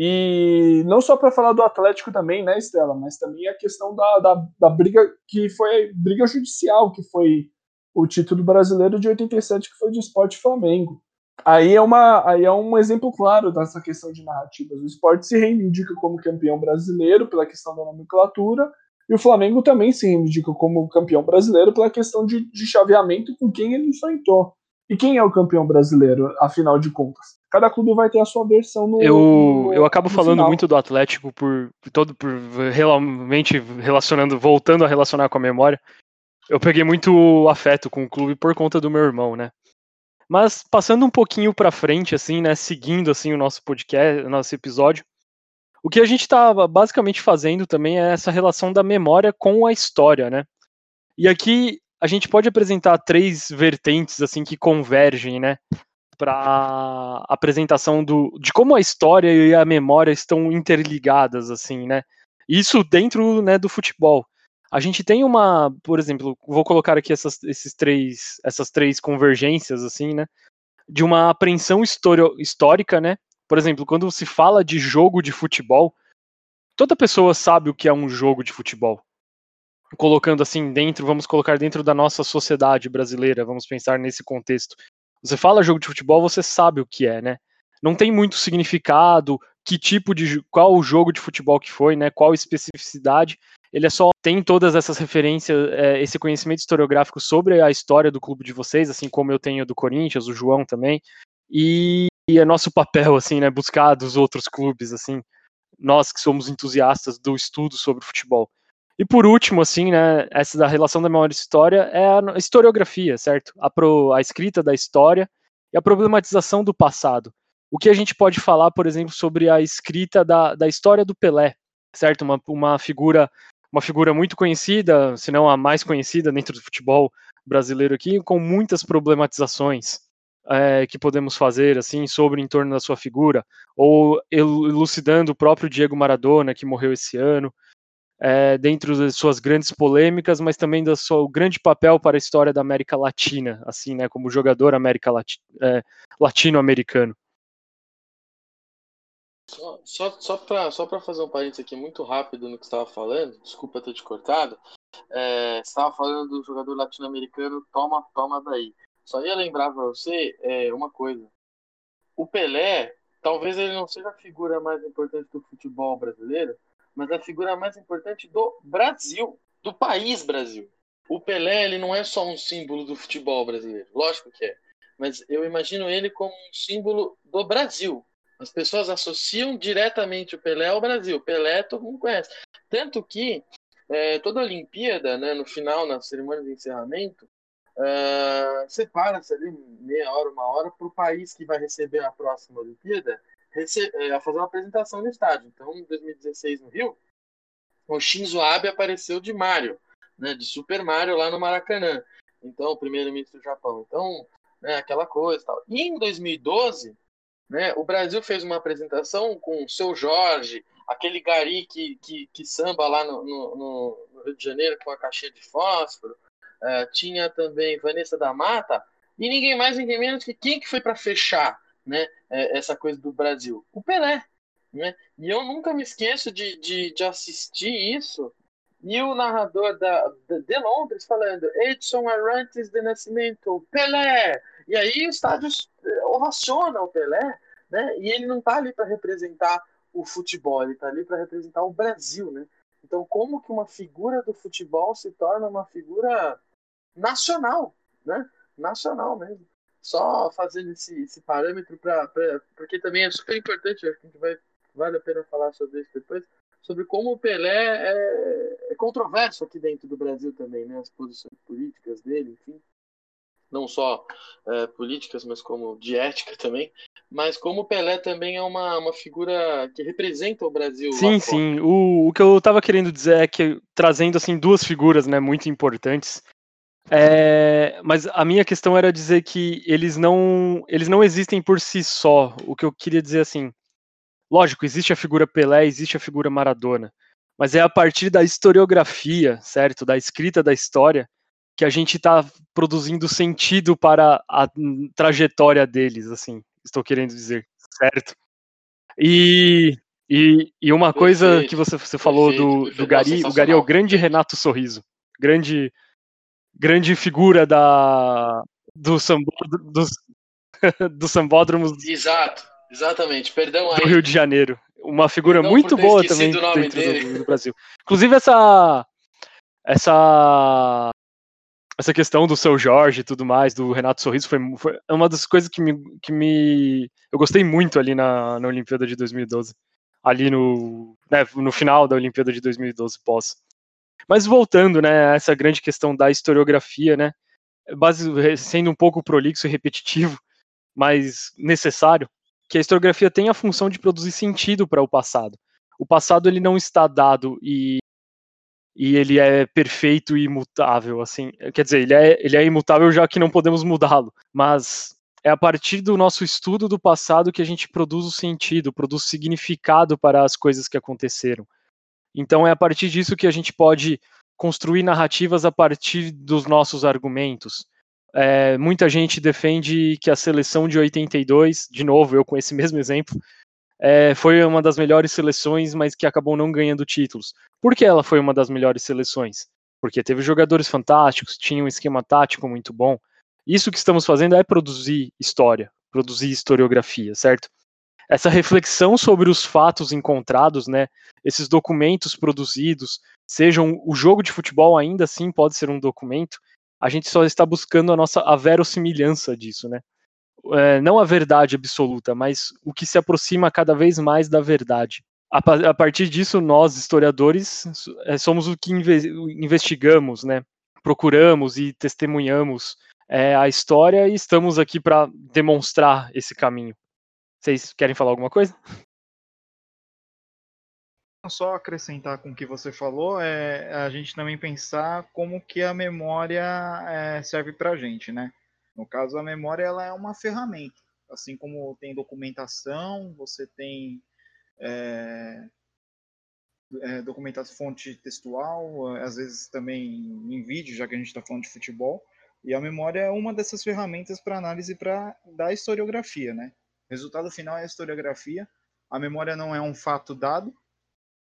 E não só para falar do Atlético também, né, Estela, mas também a questão da, da, da briga que foi briga judicial, que foi o título brasileiro de 87, que foi de Esporte Flamengo. Aí é, uma, aí é um exemplo claro dessa questão de narrativas. O esporte se reivindica como campeão brasileiro pela questão da nomenclatura, e o Flamengo também se reivindica como campeão brasileiro pela questão de, de chaveamento com quem ele enfrentou. E quem é o campeão brasileiro, afinal de contas? cada clube vai ter a sua versão no. Eu, no, eu acabo falando final. muito do Atlético por todo por realmente relacionando, voltando a relacionar com a memória. Eu peguei muito afeto com o clube por conta do meu irmão, né? Mas passando um pouquinho para frente, assim, né, seguindo assim o nosso podcast, o nosso episódio, o que a gente estava basicamente fazendo também é essa relação da memória com a história, né? E aqui a gente pode apresentar três vertentes assim que convergem, né? para apresentação do, de como a história e a memória estão interligadas, assim, né? Isso dentro né, do futebol. A gente tem uma, por exemplo, vou colocar aqui essas, esses três, essas três convergências, assim, né? De uma apreensão histórica, né? Por exemplo, quando se fala de jogo de futebol, toda pessoa sabe o que é um jogo de futebol. Colocando assim dentro, vamos colocar dentro da nossa sociedade brasileira, vamos pensar nesse contexto. Você fala jogo de futebol, você sabe o que é, né? Não tem muito significado, que tipo de qual o jogo de futebol que foi, né? Qual especificidade. Ele é só tem todas essas referências, é, esse conhecimento historiográfico sobre a história do clube de vocês, assim como eu tenho do Corinthians, o João também. e, e é nosso papel, assim, né, buscar dos outros clubes, assim, nós que somos entusiastas do estudo sobre futebol. E por último, assim, né, essa da relação da memória e história é a historiografia, certo? A, pro, a escrita da história e a problematização do passado. O que a gente pode falar, por exemplo, sobre a escrita da, da história do Pelé, certo? Uma, uma figura uma figura muito conhecida, se não a mais conhecida dentro do futebol brasileiro aqui, com muitas problematizações é, que podemos fazer assim sobre em torno da sua figura, ou elucidando o próprio Diego Maradona que morreu esse ano, é, dentro das suas grandes polêmicas, mas também do seu grande papel para a história da América Latina, assim, né, como jogador América Lati é, latino-americano. Só, só, só para só fazer um parênteses aqui muito rápido no que você estava falando, desculpa ter te cortado, é, você estava falando do jogador latino-americano, toma, toma daí. Só ia lembrar para você é, uma coisa. O Pelé, talvez ele não seja a figura mais importante do futebol brasileiro, mas a figura mais importante do Brasil, do país Brasil. O Pelé, ele não é só um símbolo do futebol brasileiro, lógico que é, mas eu imagino ele como um símbolo do Brasil, as pessoas associam diretamente o Pelé ao Brasil. Pelé todo mundo conhece. Tanto que é, toda a Olimpíada, né, no final, na cerimônia de encerramento, uh, separa-se ali meia hora, uma hora, para o país que vai receber a próxima Olimpíada a fazer uma apresentação no estádio. Então, em 2016, no Rio, o Shinzo Abe apareceu de Mario, né, de Super Mario lá no Maracanã. Então, o primeiro-ministro do Japão. Então, né, aquela coisa e tal. E em 2012 né? O Brasil fez uma apresentação com o seu Jorge, aquele gari que, que, que samba lá no, no, no, Rio de Janeiro com a caixinha de fósforo. Uh, tinha também Vanessa da Mata. E ninguém mais, ninguém menos que quem que foi para fechar né, é, essa coisa do Brasil? O Pelé. Né? E eu nunca me esqueço de, de, de assistir isso e o narrador da, de Londres falando Edson Arantes de Nascimento, Pelé! E aí o estádio ovaciona o Pelé, né? E ele não está ali para representar o futebol, ele está ali para representar o Brasil, né? Então, como que uma figura do futebol se torna uma figura nacional, né? Nacional mesmo. Só fazendo esse, esse parâmetro para. Porque também é super importante, acho que a gente vai. Vale a pena falar sobre isso depois sobre como o Pelé é, é, controverso aqui dentro do Brasil também, né? As posições políticas dele, enfim. Não só é, políticas, mas como de ética também. Mas como o Pelé também é uma, uma figura que representa o Brasil. Sim, sim. O, o que eu estava querendo dizer é que trazendo assim duas figuras, né, muito importantes. É, mas a minha questão era dizer que eles não eles não existem por si só. O que eu queria dizer assim, Lógico, existe a figura Pelé, existe a figura Maradona, mas é a partir da historiografia, certo? Da escrita da história, que a gente está produzindo sentido para a trajetória deles, assim, estou querendo dizer, certo? E, e, e uma coisa que você, você falou do, do Gari, o Gari é o grande Renato Sorriso, grande, grande figura da, do, sambó, do, [laughs] do sambódromo. Exato Exatamente, perdão aí. Do Rio de Janeiro. Uma figura perdão muito boa também dentro do, do, Brasil. Inclusive essa essa essa questão do seu Jorge e tudo mais, do Renato Sorriso, foi, foi uma das coisas que me, que me eu gostei muito ali na, na Olimpíada de 2012. Ali no, né, no final da Olimpíada de 2012, pós. Mas voltando, né, a essa grande questão da historiografia, né, base, sendo um pouco prolixo e repetitivo, mas necessário, que a historiografia tem a função de produzir sentido para o passado. O passado ele não está dado e, e ele é perfeito e imutável, assim. Quer dizer, ele é, ele é imutável já que não podemos mudá-lo, mas é a partir do nosso estudo do passado que a gente produz o sentido, produz significado para as coisas que aconteceram. Então é a partir disso que a gente pode construir narrativas a partir dos nossos argumentos. É, muita gente defende que a seleção de 82, de novo, eu com esse [laughs] mesmo exemplo, é, foi uma das melhores seleções, mas que acabou não ganhando títulos. Por que ela foi uma das melhores seleções? Porque teve jogadores fantásticos, tinha um esquema tático muito bom. Isso que estamos fazendo é produzir história, produzir historiografia, certo? Essa reflexão sobre os fatos encontrados, né? Esses documentos produzidos, sejam o jogo de futebol ainda assim pode ser um documento, a gente só está buscando a nossa a verossimilhança disso, né? é, não a verdade absoluta, mas o que se aproxima cada vez mais da verdade. A, a partir disso, nós, historiadores, é, somos o que inve investigamos, né? procuramos e testemunhamos é, a história e estamos aqui para demonstrar esse caminho. Vocês querem falar alguma coisa? Só acrescentar com o que você falou, é a gente também pensar como que a memória é, serve para a gente, né? No caso, a memória ela é uma ferramenta. Assim como tem documentação, você tem é, é, documentação, fonte textual, às vezes também em vídeo, já que a gente está falando de futebol. E a memória é uma dessas ferramentas para análise pra, da historiografia, né? Resultado final é a historiografia. A memória não é um fato dado,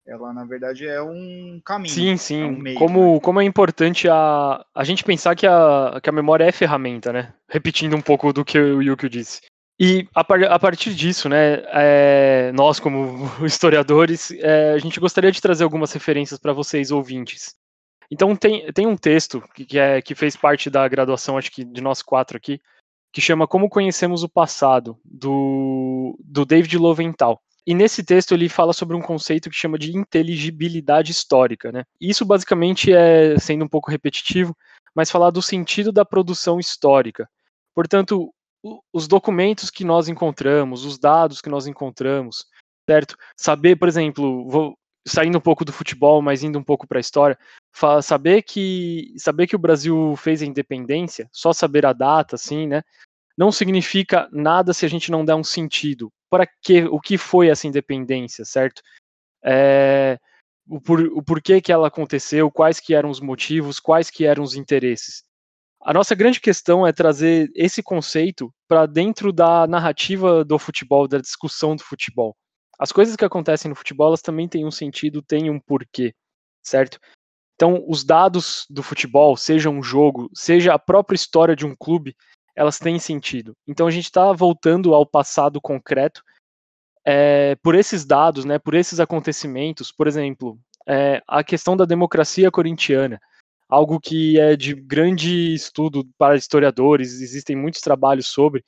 ela na verdade é um caminho. Sim, sim. É um meio, como, né? como é importante a, a gente pensar que a, que a memória é ferramenta, né? Repetindo um pouco do que o Yukio disse. E a, par, a partir disso, né, é, nós como [laughs] historiadores, é, a gente gostaria de trazer algumas referências para vocês ouvintes. Então tem, tem um texto que, que, é, que fez parte da graduação, acho que de nós quatro aqui, que chama Como Conhecemos o Passado, do, do David Loventhal. E nesse texto ele fala sobre um conceito que chama de inteligibilidade histórica. Né? Isso basicamente é, sendo um pouco repetitivo, mas falar do sentido da produção histórica. Portanto, os documentos que nós encontramos, os dados que nós encontramos, certo? Saber, por exemplo, vou saindo um pouco do futebol, mas indo um pouco para a história, saber que saber que o Brasil fez a independência, só saber a data, assim, né? Não significa nada se a gente não der um sentido para que o que foi essa independência, certo? É, o, por, o porquê que ela aconteceu, quais que eram os motivos, quais que eram os interesses. A nossa grande questão é trazer esse conceito para dentro da narrativa do futebol, da discussão do futebol. As coisas que acontecem no futebol, elas também têm um sentido, têm um porquê, certo? Então, os dados do futebol, seja um jogo, seja a própria história de um clube, elas têm sentido. Então a gente está voltando ao passado concreto é, por esses dados, né, por esses acontecimentos. Por exemplo, é, a questão da democracia corintiana, algo que é de grande estudo para historiadores, existem muitos trabalhos sobre.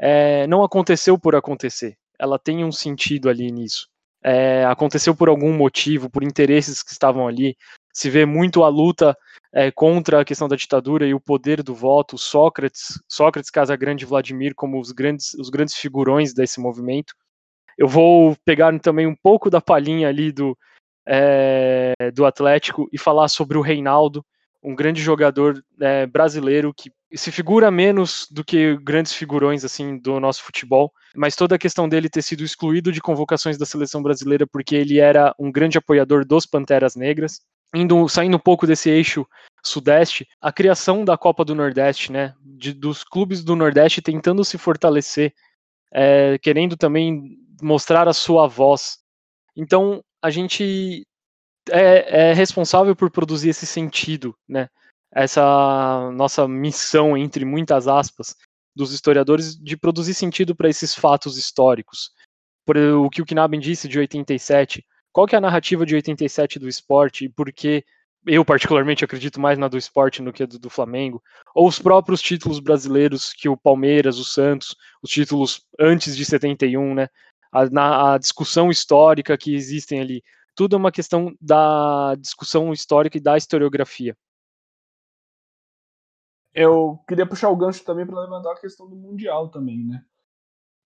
É, não aconteceu por acontecer, ela tem um sentido ali nisso. É, aconteceu por algum motivo, por interesses que estavam ali. Se vê muito a luta é, contra a questão da ditadura e o poder do voto, Sócrates, Sócrates, Casagrande e Vladimir como os grandes, os grandes figurões desse movimento. Eu vou pegar também um pouco da palhinha ali do, é, do Atlético e falar sobre o Reinaldo, um grande jogador é, brasileiro que se figura menos do que grandes figurões assim do nosso futebol, mas toda a questão dele ter sido excluído de convocações da seleção brasileira porque ele era um grande apoiador dos Panteras Negras indo, saindo um pouco desse eixo sudeste, a criação da Copa do Nordeste, né, de, dos clubes do Nordeste tentando se fortalecer, é, querendo também mostrar a sua voz. Então, a gente é, é, responsável por produzir esse sentido, né, essa nossa missão, entre muitas aspas, dos historiadores, de produzir sentido para esses fatos históricos. Por o que o Knaben disse de 87, qual que é a narrativa de 87 do esporte e por que eu particularmente acredito mais na do esporte do que do, do Flamengo, ou os próprios títulos brasileiros que o Palmeiras, o Santos, os títulos antes de 71, né? A, na, a discussão histórica que existem ali. Tudo é uma questão da discussão histórica e da historiografia. Eu queria puxar o gancho também para levantar a questão do Mundial também, né?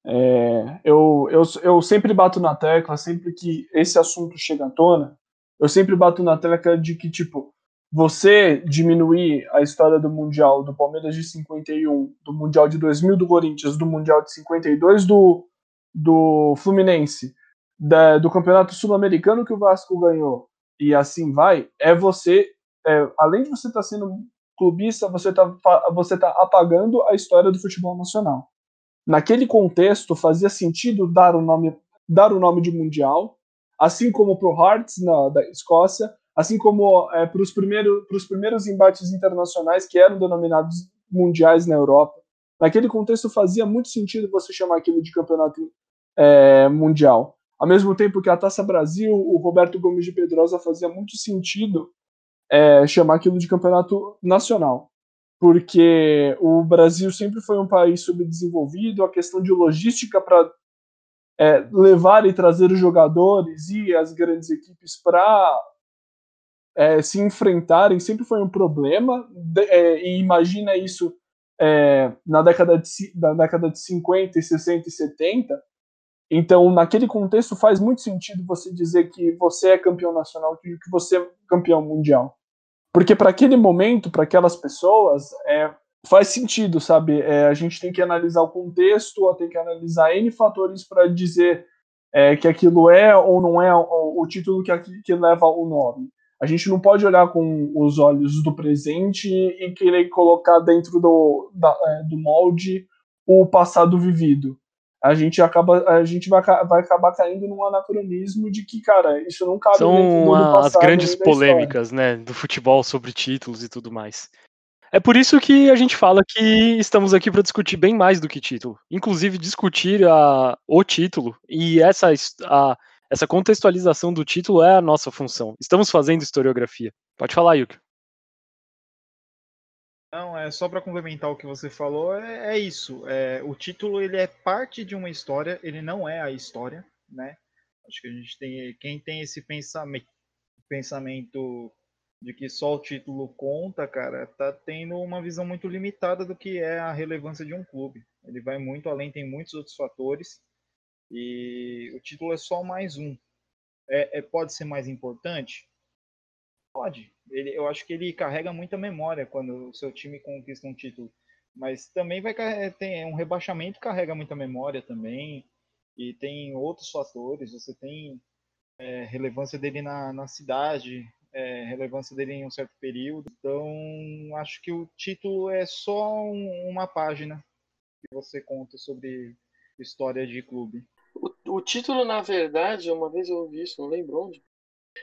É, eu, eu, eu sempre bato na tecla, sempre que esse assunto chega à tona, eu sempre bato na tecla de que, tipo, você diminuir a história do Mundial do Palmeiras de 51, do Mundial de 2000 do Corinthians, do Mundial de 52 do, do Fluminense, da, do Campeonato Sul-Americano que o Vasco ganhou, e assim vai, é você, é, além de você estar tá sendo clubista, você está você tá apagando a história do futebol nacional naquele contexto fazia sentido dar o nome dar o nome de mundial, assim como para o Hearts na da Escócia, assim como é, para os primeiros primeiros embates internacionais que eram denominados mundiais na Europa. Naquele contexto fazia muito sentido você chamar aquilo de campeonato é, mundial. Ao mesmo tempo que a Taça Brasil, o Roberto Gomes de Pedrosa fazia muito sentido é, chamar aquilo de campeonato nacional. Porque o Brasil sempre foi um país subdesenvolvido, a questão de logística para é, levar e trazer os jogadores e as grandes equipes para é, se enfrentarem sempre foi um problema, de, é, e imagina isso é, na, década de, na década de 50, 60 e 70. Então, naquele contexto, faz muito sentido você dizer que você é campeão nacional que você é campeão mundial. Porque para aquele momento, para aquelas pessoas, é, faz sentido, sabe? É, a gente tem que analisar o contexto, tem que analisar N fatores para dizer é, que aquilo é ou não é o, o título que, que leva o nome. A gente não pode olhar com os olhos do presente e querer colocar dentro do, da, é, do molde o passado vivido a gente acaba a gente vai, vai acabar caindo num anacronismo de que, cara, isso não cabe São as grandes polêmicas, né, do futebol sobre títulos e tudo mais. É por isso que a gente fala que estamos aqui para discutir bem mais do que título. Inclusive discutir a, o título e essa, a, essa contextualização do título é a nossa função. Estamos fazendo historiografia. Pode falar, Yuki. Não, é só para complementar o que você falou, é, é isso. É, o título ele é parte de uma história, ele não é a história, né? Acho que a gente tem quem tem esse pensamento, pensamento de que só o título conta, cara, tá tendo uma visão muito limitada do que é a relevância de um clube. Ele vai muito além, tem muitos outros fatores e o título é só mais um. É, é pode ser mais importante? Pode. Ele, eu acho que ele carrega muita memória quando o seu time conquista um título. Mas também vai tem um rebaixamento carrega muita memória também. E tem outros fatores. Você tem é, relevância dele na, na cidade, é, relevância dele em um certo período. Então, acho que o título é só um, uma página que você conta sobre história de clube. O, o, título, na verdade, uma vez eu ouvi isso, não lembro onde,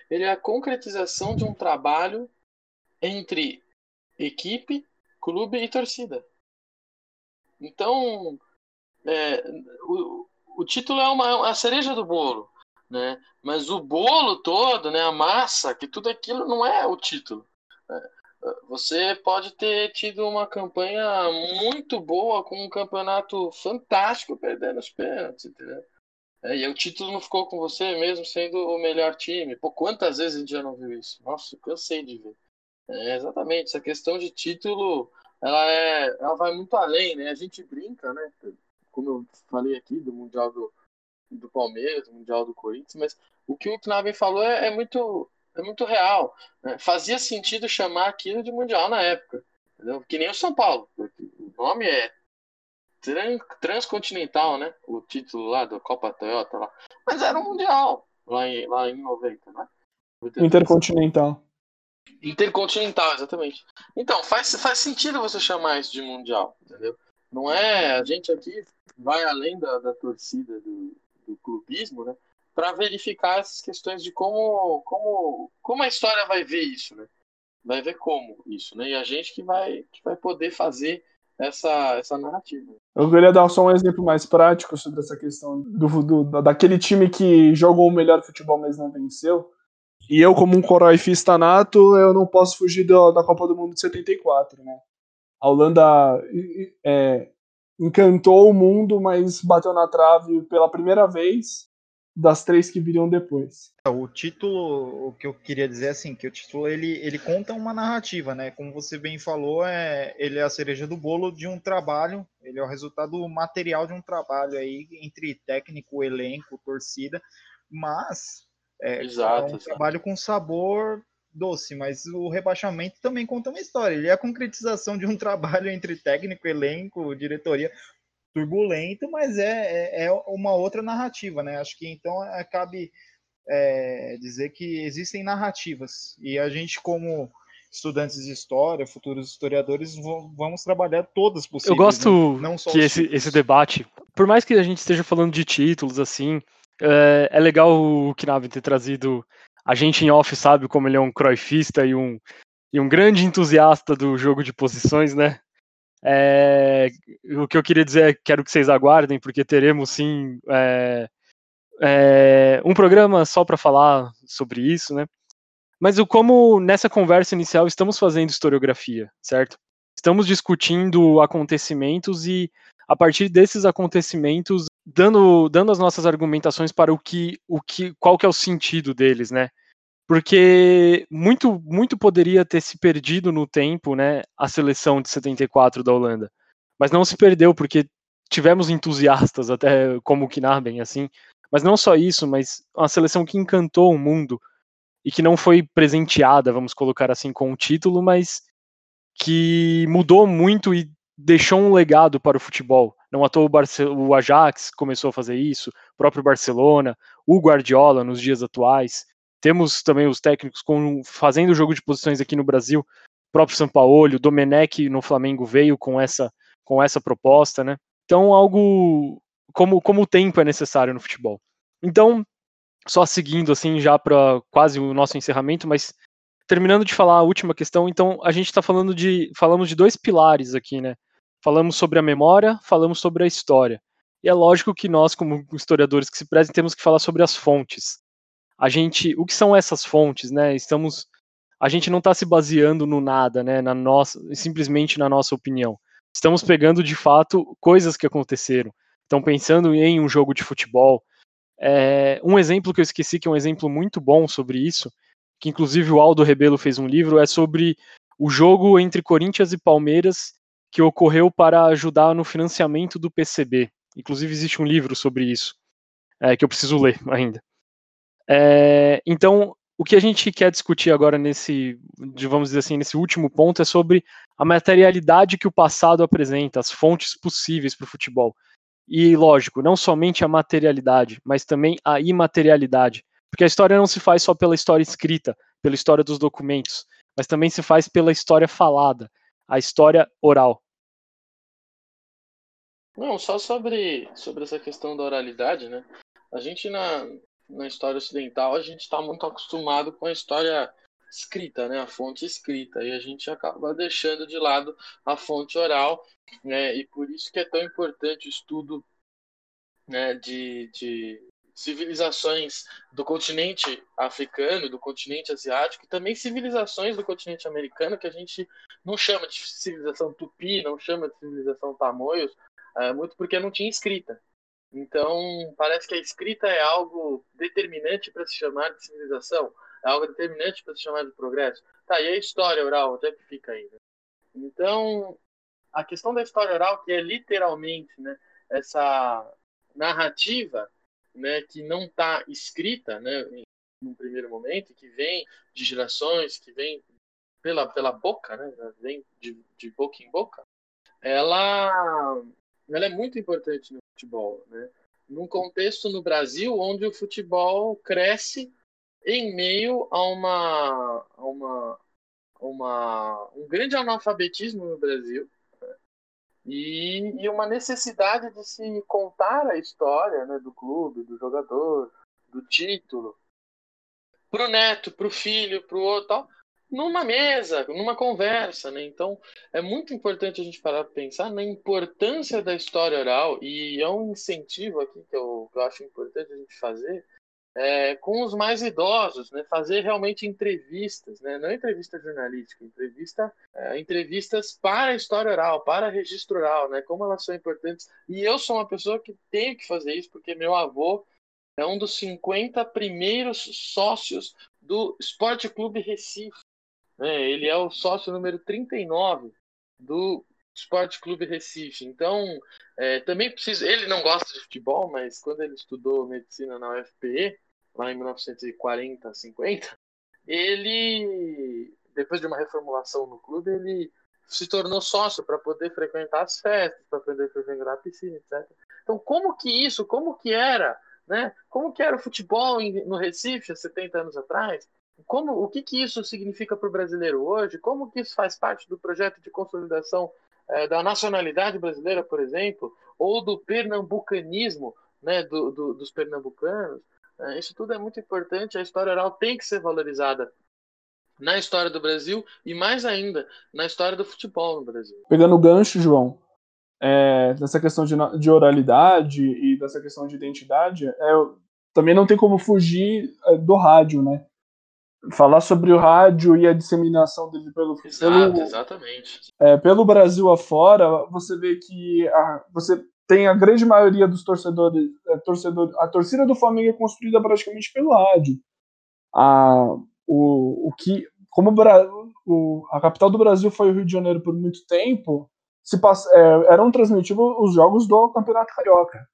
ele é a concretização de um trabalho entre equipe, clube e torcida. Então, é, o, o título é uma, a cereja do bolo, né? Mas o bolo todo, né, a massa, que tudo aquilo não é o título. Né? Você pode ter tido uma campanha muito boa com um campeonato fantástico perdendo os pênaltis, entendeu? É, e o título não ficou com você mesmo sendo o melhor time. Pô, quantas vezes a gente já não viu isso? Nossa, cansei de ver. É, exatamente, essa questão de título, ela, é, ela vai muito além, né? A gente brinca, né? Como eu falei aqui, do Mundial do, do Palmeiras, do Mundial do Corinthians, mas o que o Knaben falou é, é muito, é muito real. Né? Fazia sentido chamar aquilo de Mundial na época. Entendeu? Que nem o São Paulo. O nome é transcontinental, né? O título lá da Copa Toyota lá. Mas era um mundial lá em, lá em 90, né? Intercontinental. Intercontinental, exatamente. Então, faz, faz sentido você chamar isso de mundial, entendeu? Não é. A gente aqui vai além da, da torcida do, do clubismo, né? Para verificar essas questões de como, como, como a história vai ver isso, né? Vai ver como isso, né? E a gente que vai, que vai poder fazer essa, essa narrativa. Eu queria dar só um exemplo mais prático sobre essa questão do, do, daquele time que jogou o melhor futebol, mas não venceu. E eu, como um coroifista nato, eu não posso fugir do, da Copa do Mundo de 74, né? A Holanda é, encantou o mundo, mas bateu na trave pela primeira vez das três que viriam depois. É, o título, o que eu queria dizer é assim, que o título ele, ele conta uma narrativa, né? Como você bem falou, é, ele é a cereja do bolo de um trabalho, ele é o resultado material de um trabalho aí entre técnico, elenco, torcida, mas é, exato, é um trabalho com sabor doce, mas o rebaixamento também conta uma história. Ele é a concretização de um [laughs] trabalho entre técnico, elenco, diretoria turbulento, mas é, é, é, uma outra narrativa, né? Acho que então é, cabe é, dizer que existem narrativas e a gente como estudantes de história, futuros historiadores, vamos trabalhar todas possíveis. Eu gosto né? que esse, esse debate, por mais que a gente esteja falando de títulos assim, é, é legal o Knaven ter trazido a gente em off sabe como ele é um croifista e um, e um grande entusiasta do jogo de posições, né? É, o que eu queria dizer é que quero que vocês aguardem, porque teremos sim é, é, um programa só para falar sobre isso, né? Mas o como nessa conversa inicial estamos fazendo historiografia, certo? Estamos discutindo acontecimentos e, a partir desses acontecimentos, dando, dando as nossas argumentações para o que, o que, qual que é o sentido deles, né? Porque muito, muito poderia ter se perdido no tempo, né? A seleção de 74 da Holanda, mas não se perdeu porque tivemos entusiastas até como o Knaben, assim. Mas não só isso, mas uma seleção que encantou o mundo e que não foi presenteada, vamos colocar assim, com o título, mas que mudou muito e deixou um legado para o futebol. Não à toa o, o Ajax começou a fazer isso, o próprio Barcelona, o Guardiola nos dias atuais. Temos também os técnicos com, fazendo o jogo de posições aqui no Brasil, o próprio Sampaoli, o Domenech no Flamengo veio com essa, com essa proposta, né? Então, algo como, como o tempo é necessário no futebol. Então, só seguindo assim já para quase o nosso encerramento, mas terminando de falar a última questão, então a gente está falando de falamos de dois pilares aqui, né? Falamos sobre a memória, falamos sobre a história. E é lógico que nós, como historiadores que se prezem, temos que falar sobre as fontes. A gente, o que são essas fontes, né? Estamos, a gente não está se baseando no nada, né? Na nossa, simplesmente na nossa opinião. Estamos pegando de fato coisas que aconteceram. Estão pensando em um jogo de futebol. É, um exemplo que eu esqueci, que é um exemplo muito bom sobre isso, que inclusive o Aldo Rebelo fez um livro, é sobre o jogo entre Corinthians e Palmeiras que ocorreu para ajudar no financiamento do PCB. Inclusive existe um livro sobre isso, é, que eu preciso ler ainda. É, então, o que a gente quer discutir agora nesse, vamos dizer assim, nesse último ponto é sobre a materialidade que o passado apresenta, as fontes possíveis para o futebol. E, lógico, não somente a materialidade, mas também a imaterialidade. Porque a história não se faz só pela história escrita, pela história dos documentos, mas também se faz pela história falada, a história oral. Não, só sobre, sobre essa questão da oralidade, né? A gente na, na história ocidental, a gente está muito acostumado com a história escrita, né? A fonte escrita. E a gente acaba deixando de lado a fonte oral, né? E por isso que é tão importante o estudo né, de, de civilizações do continente africano, do continente asiático, e também civilizações do continente americano, que a gente não chama de civilização tupi, não chama de civilização tamoios, é, muito porque não tinha escrita. Então, parece que a escrita é algo determinante para se chamar de civilização, é algo determinante para se chamar de progresso. Tá, e a história oral, até que fica aí? Né? Então, a questão da história oral, que é literalmente né, essa narrativa né, que não está escrita né, no primeiro momento, que vem de gerações, que vem pela, pela boca, né, vem de, de boca em boca, ela ela é muito importante no futebol, né? Num contexto no Brasil onde o futebol cresce em meio a uma, a uma, uma um grande analfabetismo no Brasil né? e, e, uma necessidade de se contar a história né, do clube, do jogador, do título, para o neto, para o filho, para o outro, tal, numa mesa, numa conversa, né? Então, é muito importante a gente parar para pensar na importância da história oral e é um incentivo aqui que eu, que eu acho importante a gente fazer é, com os mais idosos, né? Fazer realmente entrevistas, né? Não entrevista jornalística, entrevista, é, entrevistas para a história oral, para registro oral, né? Como elas são importantes. E eu sou uma pessoa que tenho que fazer isso porque meu avô é um dos 50 primeiros sócios do Esporte Clube Recife. Né? Ele é o sócio número 39 do Esporte Clube Recife. Então, é, também precisa. Ele não gosta de futebol, mas quando ele estudou medicina na UFPE, lá em 1940, 50, ele, depois de uma reformulação no clube, ele se tornou sócio para poder frequentar as festas, para poder frequentar a piscina, etc. Então, como que isso, como que era, né? Como que era o futebol no Recife há 70 anos atrás? Como, o que, que isso significa para o brasileiro hoje? Como que isso faz parte do projeto de consolidação é, da nacionalidade brasileira, por exemplo, ou do pernambucanismo né, do, do, dos pernambucanos? É, isso tudo é muito importante. A história oral tem que ser valorizada na história do Brasil e mais ainda na história do futebol no Brasil. Pegando o gancho, João, é, dessa questão de, de, oralidade e dessa questão de identidade, é, também não tem como fugir é, do rádio, né? Falar sobre o rádio e a disseminação dele pelo, Exato, pelo, exatamente. é, pelo Brasil afora, você vê que a, você tem a grande maioria dos torcedores, é, torcedor, a torcida do Flamengo é construída praticamente pelo rádio. A, o, o que, como o, o, a capital do Brasil foi o Rio de Janeiro por muito tempo, se passa, é, eram transmitidos os jogos do Campeonato Carioca.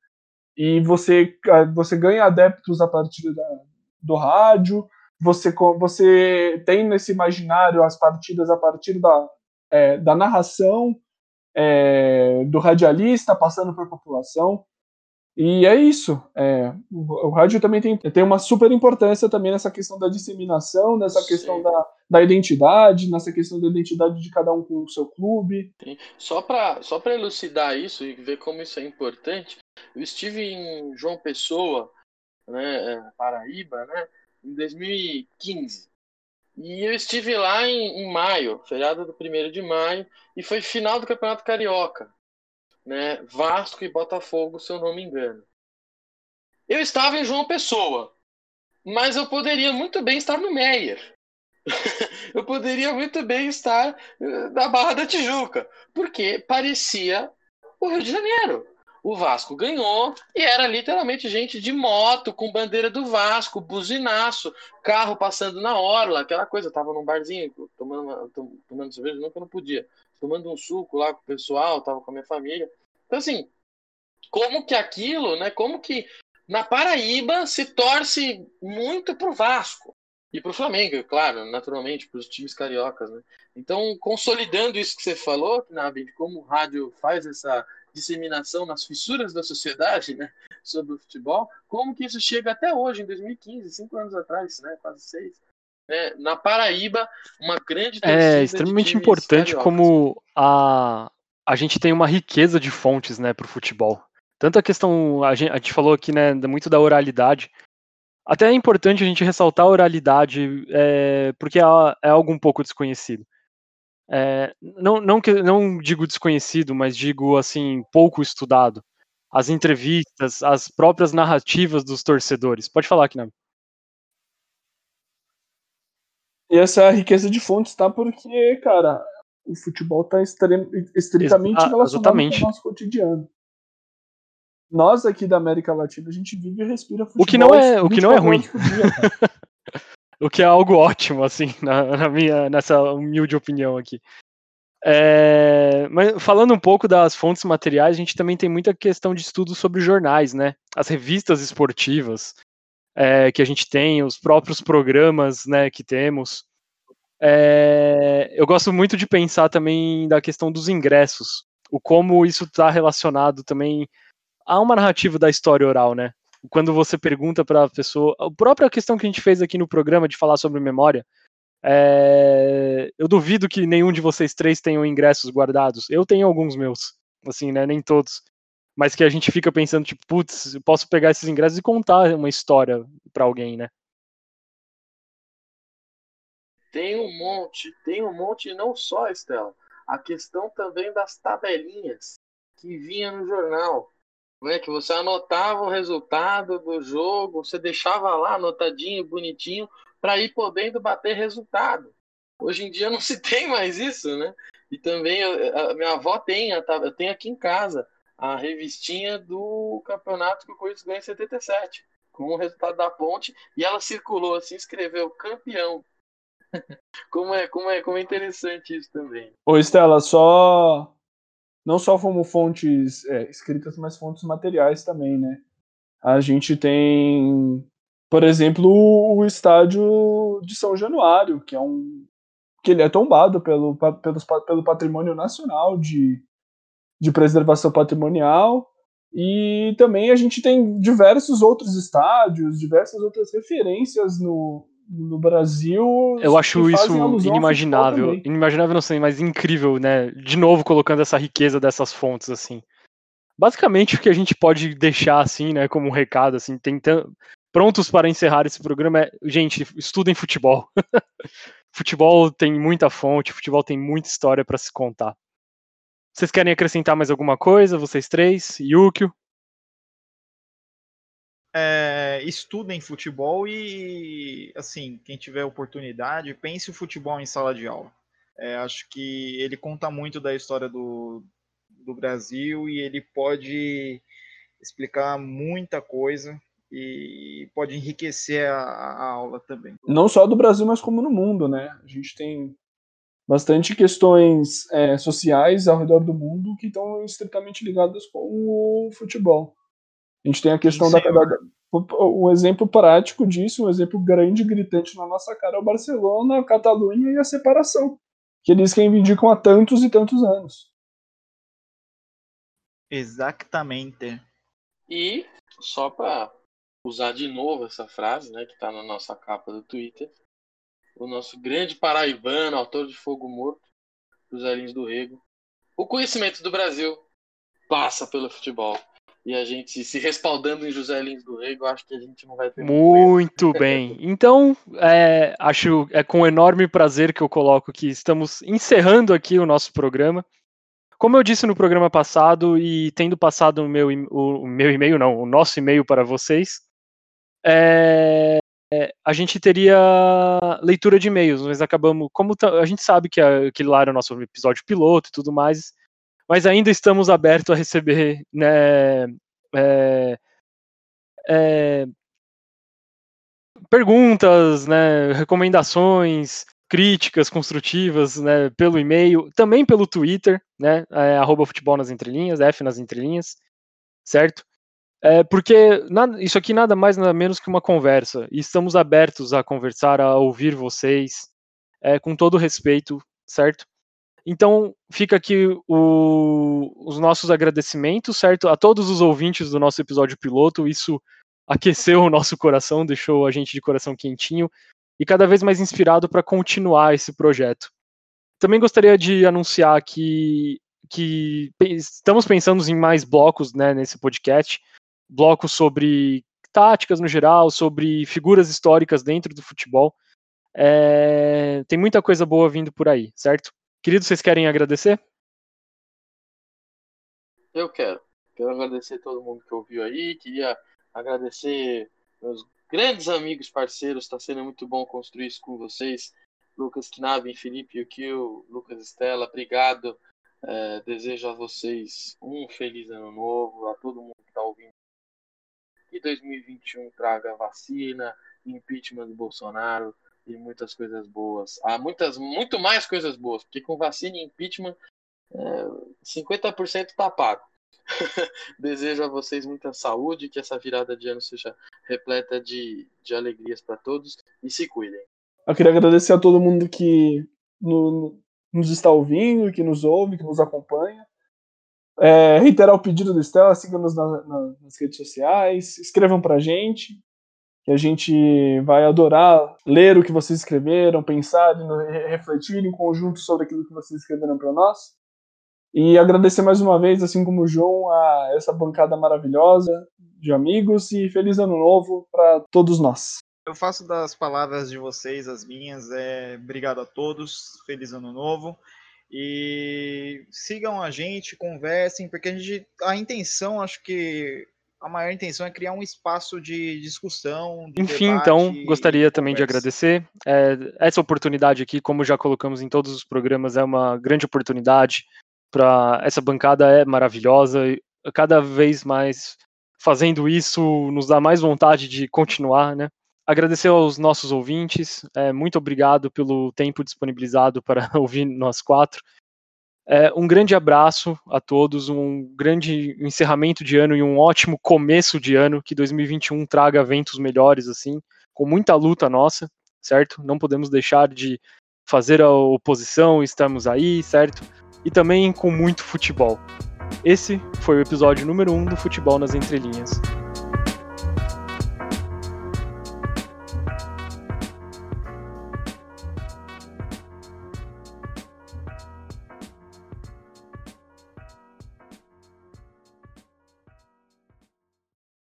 E você, você ganha adeptos a partir da, do rádio, você, você tem nesse imaginário as partidas a partir da, é, da narração é, do radialista passando por população. E é isso. É, o, o, rádio também tem, tem uma super importância também nessa questão da disseminação, nessa Sim. questão da, da identidade, nessa questão da identidade de cada um com o seu clube. Sim. Só para só elucidar isso e ver como isso é importante, eu estive em João Pessoa, né, é, Paraíba, né, em 2015. E eu estive lá em, em maio, feriado do 1 de maio, e foi final do Campeonato Carioca. Né? Vasco e Botafogo, se eu não me engano. Eu estava em João Pessoa, mas eu poderia muito bem estar no Meier. [laughs] eu poderia muito bem estar eh, na Barra da Tijuca, porque parecia o Rio de Janeiro o Vasco ganhou e era literalmente gente de moto com bandeira do Vasco, buzinaço, carro passando na orla, aquela coisa. Eu tava num barzinho tomando, tomando cerveja, que eu não podia, tomando um suco lá com o pessoal, tava com a minha família. Então, assim, como que aquilo, né? Como que na Paraíba se torce muito pro Vasco e pro Flamengo, claro, naturalmente, para os times cariocas, né? Então, consolidando isso que você falou, Nabi, como o rádio faz essa disseminação nas fissuras da sociedade, né, sobre o futebol, como que isso chega até hoje, em 2015, cinco anos atrás, né, quase seis. Né, na Paraíba, uma grande É extremamente importante cariocas. como a, a gente tem uma riqueza de fontes né, para o futebol. Tanto a questão, a gente, a gente falou aqui né, muito da oralidade, até é importante a gente ressaltar a oralidade, é, porque é, é algo um pouco desconhecido é, não, não, que, não digo desconhecido, mas digo assim, pouco estudado. As entrevistas, as próprias narrativas dos torcedores. Pode falar, Kinami. E essa é riqueza de fontes, tá? Porque, cara, o futebol tá estritamente Ex relacionado exatamente. com o nosso cotidiano. Nós aqui da América Latina, a gente vive e respira futebol. O que não é, o que não é ruim. Dia, [laughs] o que é algo ótimo, assim, [laughs] na, na minha, nessa humilde opinião aqui. É, mas falando um pouco das fontes materiais, a gente também tem muita questão de estudo sobre jornais, né? As revistas esportivas é, que a gente tem, os próprios programas né, que temos. É, eu gosto muito de pensar também da questão dos ingressos, o como isso está relacionado também a uma narrativa da história oral, né? Quando você pergunta para a pessoa, a própria questão que a gente fez aqui no programa de falar sobre memória, é, eu duvido que nenhum de vocês três tenham ingressos guardados. Eu tenho alguns meus, assim, né? Nem todos. Mas que a gente fica pensando, tipo, putz, eu posso pegar esses ingressos e contar uma história para alguém, né? Tem um monte, tem um monte, não só, Estela. A questão também das tabelinhas que vinha no jornal né, que você anotava o resultado do jogo, você deixava lá anotadinho, bonitinho, para ir podendo bater resultado. Hoje em dia não se [laughs] tem mais isso, né? E também a minha avó tem, eu tenho aqui em casa a revistinha do campeonato que o Corinthians ganha em 77, com o resultado da ponte, e ela circulou assim, escreveu campeão. [laughs] como, é, como, é, como é interessante isso também. Ô Estela, só não só como fontes é, escritas, mas fontes materiais também, né? A gente tem, por exemplo, o estádio de São Januário, que é um que ele é tombado pelo, pelo, pelo patrimônio nacional de, de preservação patrimonial. E também a gente tem diversos outros estádios, diversas outras referências no, no Brasil. Eu acho isso inimaginável. Inimaginável não sei, mas incrível, né? De novo colocando essa riqueza dessas fontes assim. Basicamente o que a gente pode deixar assim, né, como um recado assim, tentando prontos para encerrar esse programa é, gente, estudem futebol. [laughs] futebol tem muita fonte, futebol tem muita história para se contar. Vocês querem acrescentar mais alguma coisa, vocês três? Yukio? É, estudem futebol e, assim, quem tiver oportunidade, pense o futebol em sala de aula. É, acho que ele conta muito da história do, do Brasil e ele pode explicar muita coisa e pode enriquecer a, a, aula também. Não só do Brasil, mas como no mundo, né? A gente tem bastante questões é, sociais ao redor do mundo que estão estritamente ligadas com o futebol. A gente tem a questão Sim, da, da, um exemplo prático disso, um exemplo grande, gritante na nossa cara é o Barcelona, a Catalunha e a separação, que eles reivindicam há tantos e tantos anos. Exatamente. E só para usar de novo essa frase, né, que está na nossa capa do Twitter, o nosso grande paraibano, autor de Fogo Morto, José Lins do Rego, o conhecimento do Brasil passa pelo futebol e a gente se respaldando em José Lins do Rego, acho que a gente não vai ter muito bem. Então, é, acho é com enorme prazer que eu coloco que estamos encerrando aqui o nosso programa. Como eu disse no programa passado e tendo passado o meu, o, o meu e-mail, não, o nosso e-mail para vocês, é, a gente teria leitura de e-mails, mas acabamos, como a gente sabe que aquele lá era o nosso episódio piloto e tudo mais, mas ainda estamos abertos a receber né, é, é, perguntas, né, recomendações, críticas construtivas né, pelo e-mail, também pelo Twitter, né, é, arroba futebol nas entrelinhas, F nas entrelinhas, certo? É, porque nada, isso aqui nada mais nada menos que uma conversa, e estamos abertos a conversar, a ouvir vocês, é, com todo respeito, certo? Então, fica aqui o, os nossos agradecimentos, certo? A todos os ouvintes do nosso episódio piloto. Isso aqueceu [laughs] o nosso coração, deixou a gente de coração quentinho e cada vez mais inspirado para continuar esse projeto. Também gostaria de anunciar que, que estamos pensando em mais blocos né, nesse podcast blocos sobre táticas no geral, sobre figuras históricas dentro do futebol. É, tem muita coisa boa vindo por aí, certo? Queridos, vocês querem agradecer? Eu quero. Quero agradecer todo mundo que ouviu aí. Queria agradecer meus grandes amigos, parceiros. Está sendo muito bom construir isso com vocês. Lucas Knabin, Felipe Yukio, Lucas Estela, obrigado. É, desejo a vocês um feliz ano novo, a todo mundo que está ouvindo. Que 2021 traga vacina, impeachment do Bolsonaro, e muitas coisas boas. Há muitas, muito mais coisas boas, porque com vacina e impeachment, é, 50% está pago. [laughs] Desejo a vocês muita saúde, que essa virada de ano seja repleta de, de alegrias para todos e se cuidem. Eu queria agradecer a todo mundo que no, nos está ouvindo, que nos ouve, que nos acompanha. É, reiterar o pedido do Estela, sigam-nos na, na, nas redes sociais, escrevam para a gente, que a gente vai adorar ler o que vocês escreveram, pensar e refletir em conjunto sobre aquilo que vocês escreveram para nós. E agradecer mais uma vez, assim como o João, a essa bancada maravilhosa de amigos e feliz ano novo para todos nós. Eu faço das palavras de vocês as minhas. É, obrigado a todos, feliz ano novo. E sigam a gente, conversem, porque a gente a intenção, acho que a maior intenção é criar um espaço de discussão. De Enfim, então, gostaria também de agradecer. É, essa oportunidade aqui, como já colocamos em todos os programas, é uma grande oportunidade para essa bancada é maravilhosa. Cada vez mais fazendo isso nos dá mais vontade de continuar, né? Agradecer aos nossos ouvintes, é, muito obrigado pelo tempo disponibilizado para [laughs] ouvir nós quatro. É, um grande abraço a todos, um grande encerramento de ano e um ótimo começo de ano, que 2021 traga ventos melhores, assim, com muita luta nossa, certo? Não podemos deixar de fazer a oposição, estamos aí, certo? E também com muito futebol. Esse foi o episódio número 1 um do Futebol nas Entrelinhas.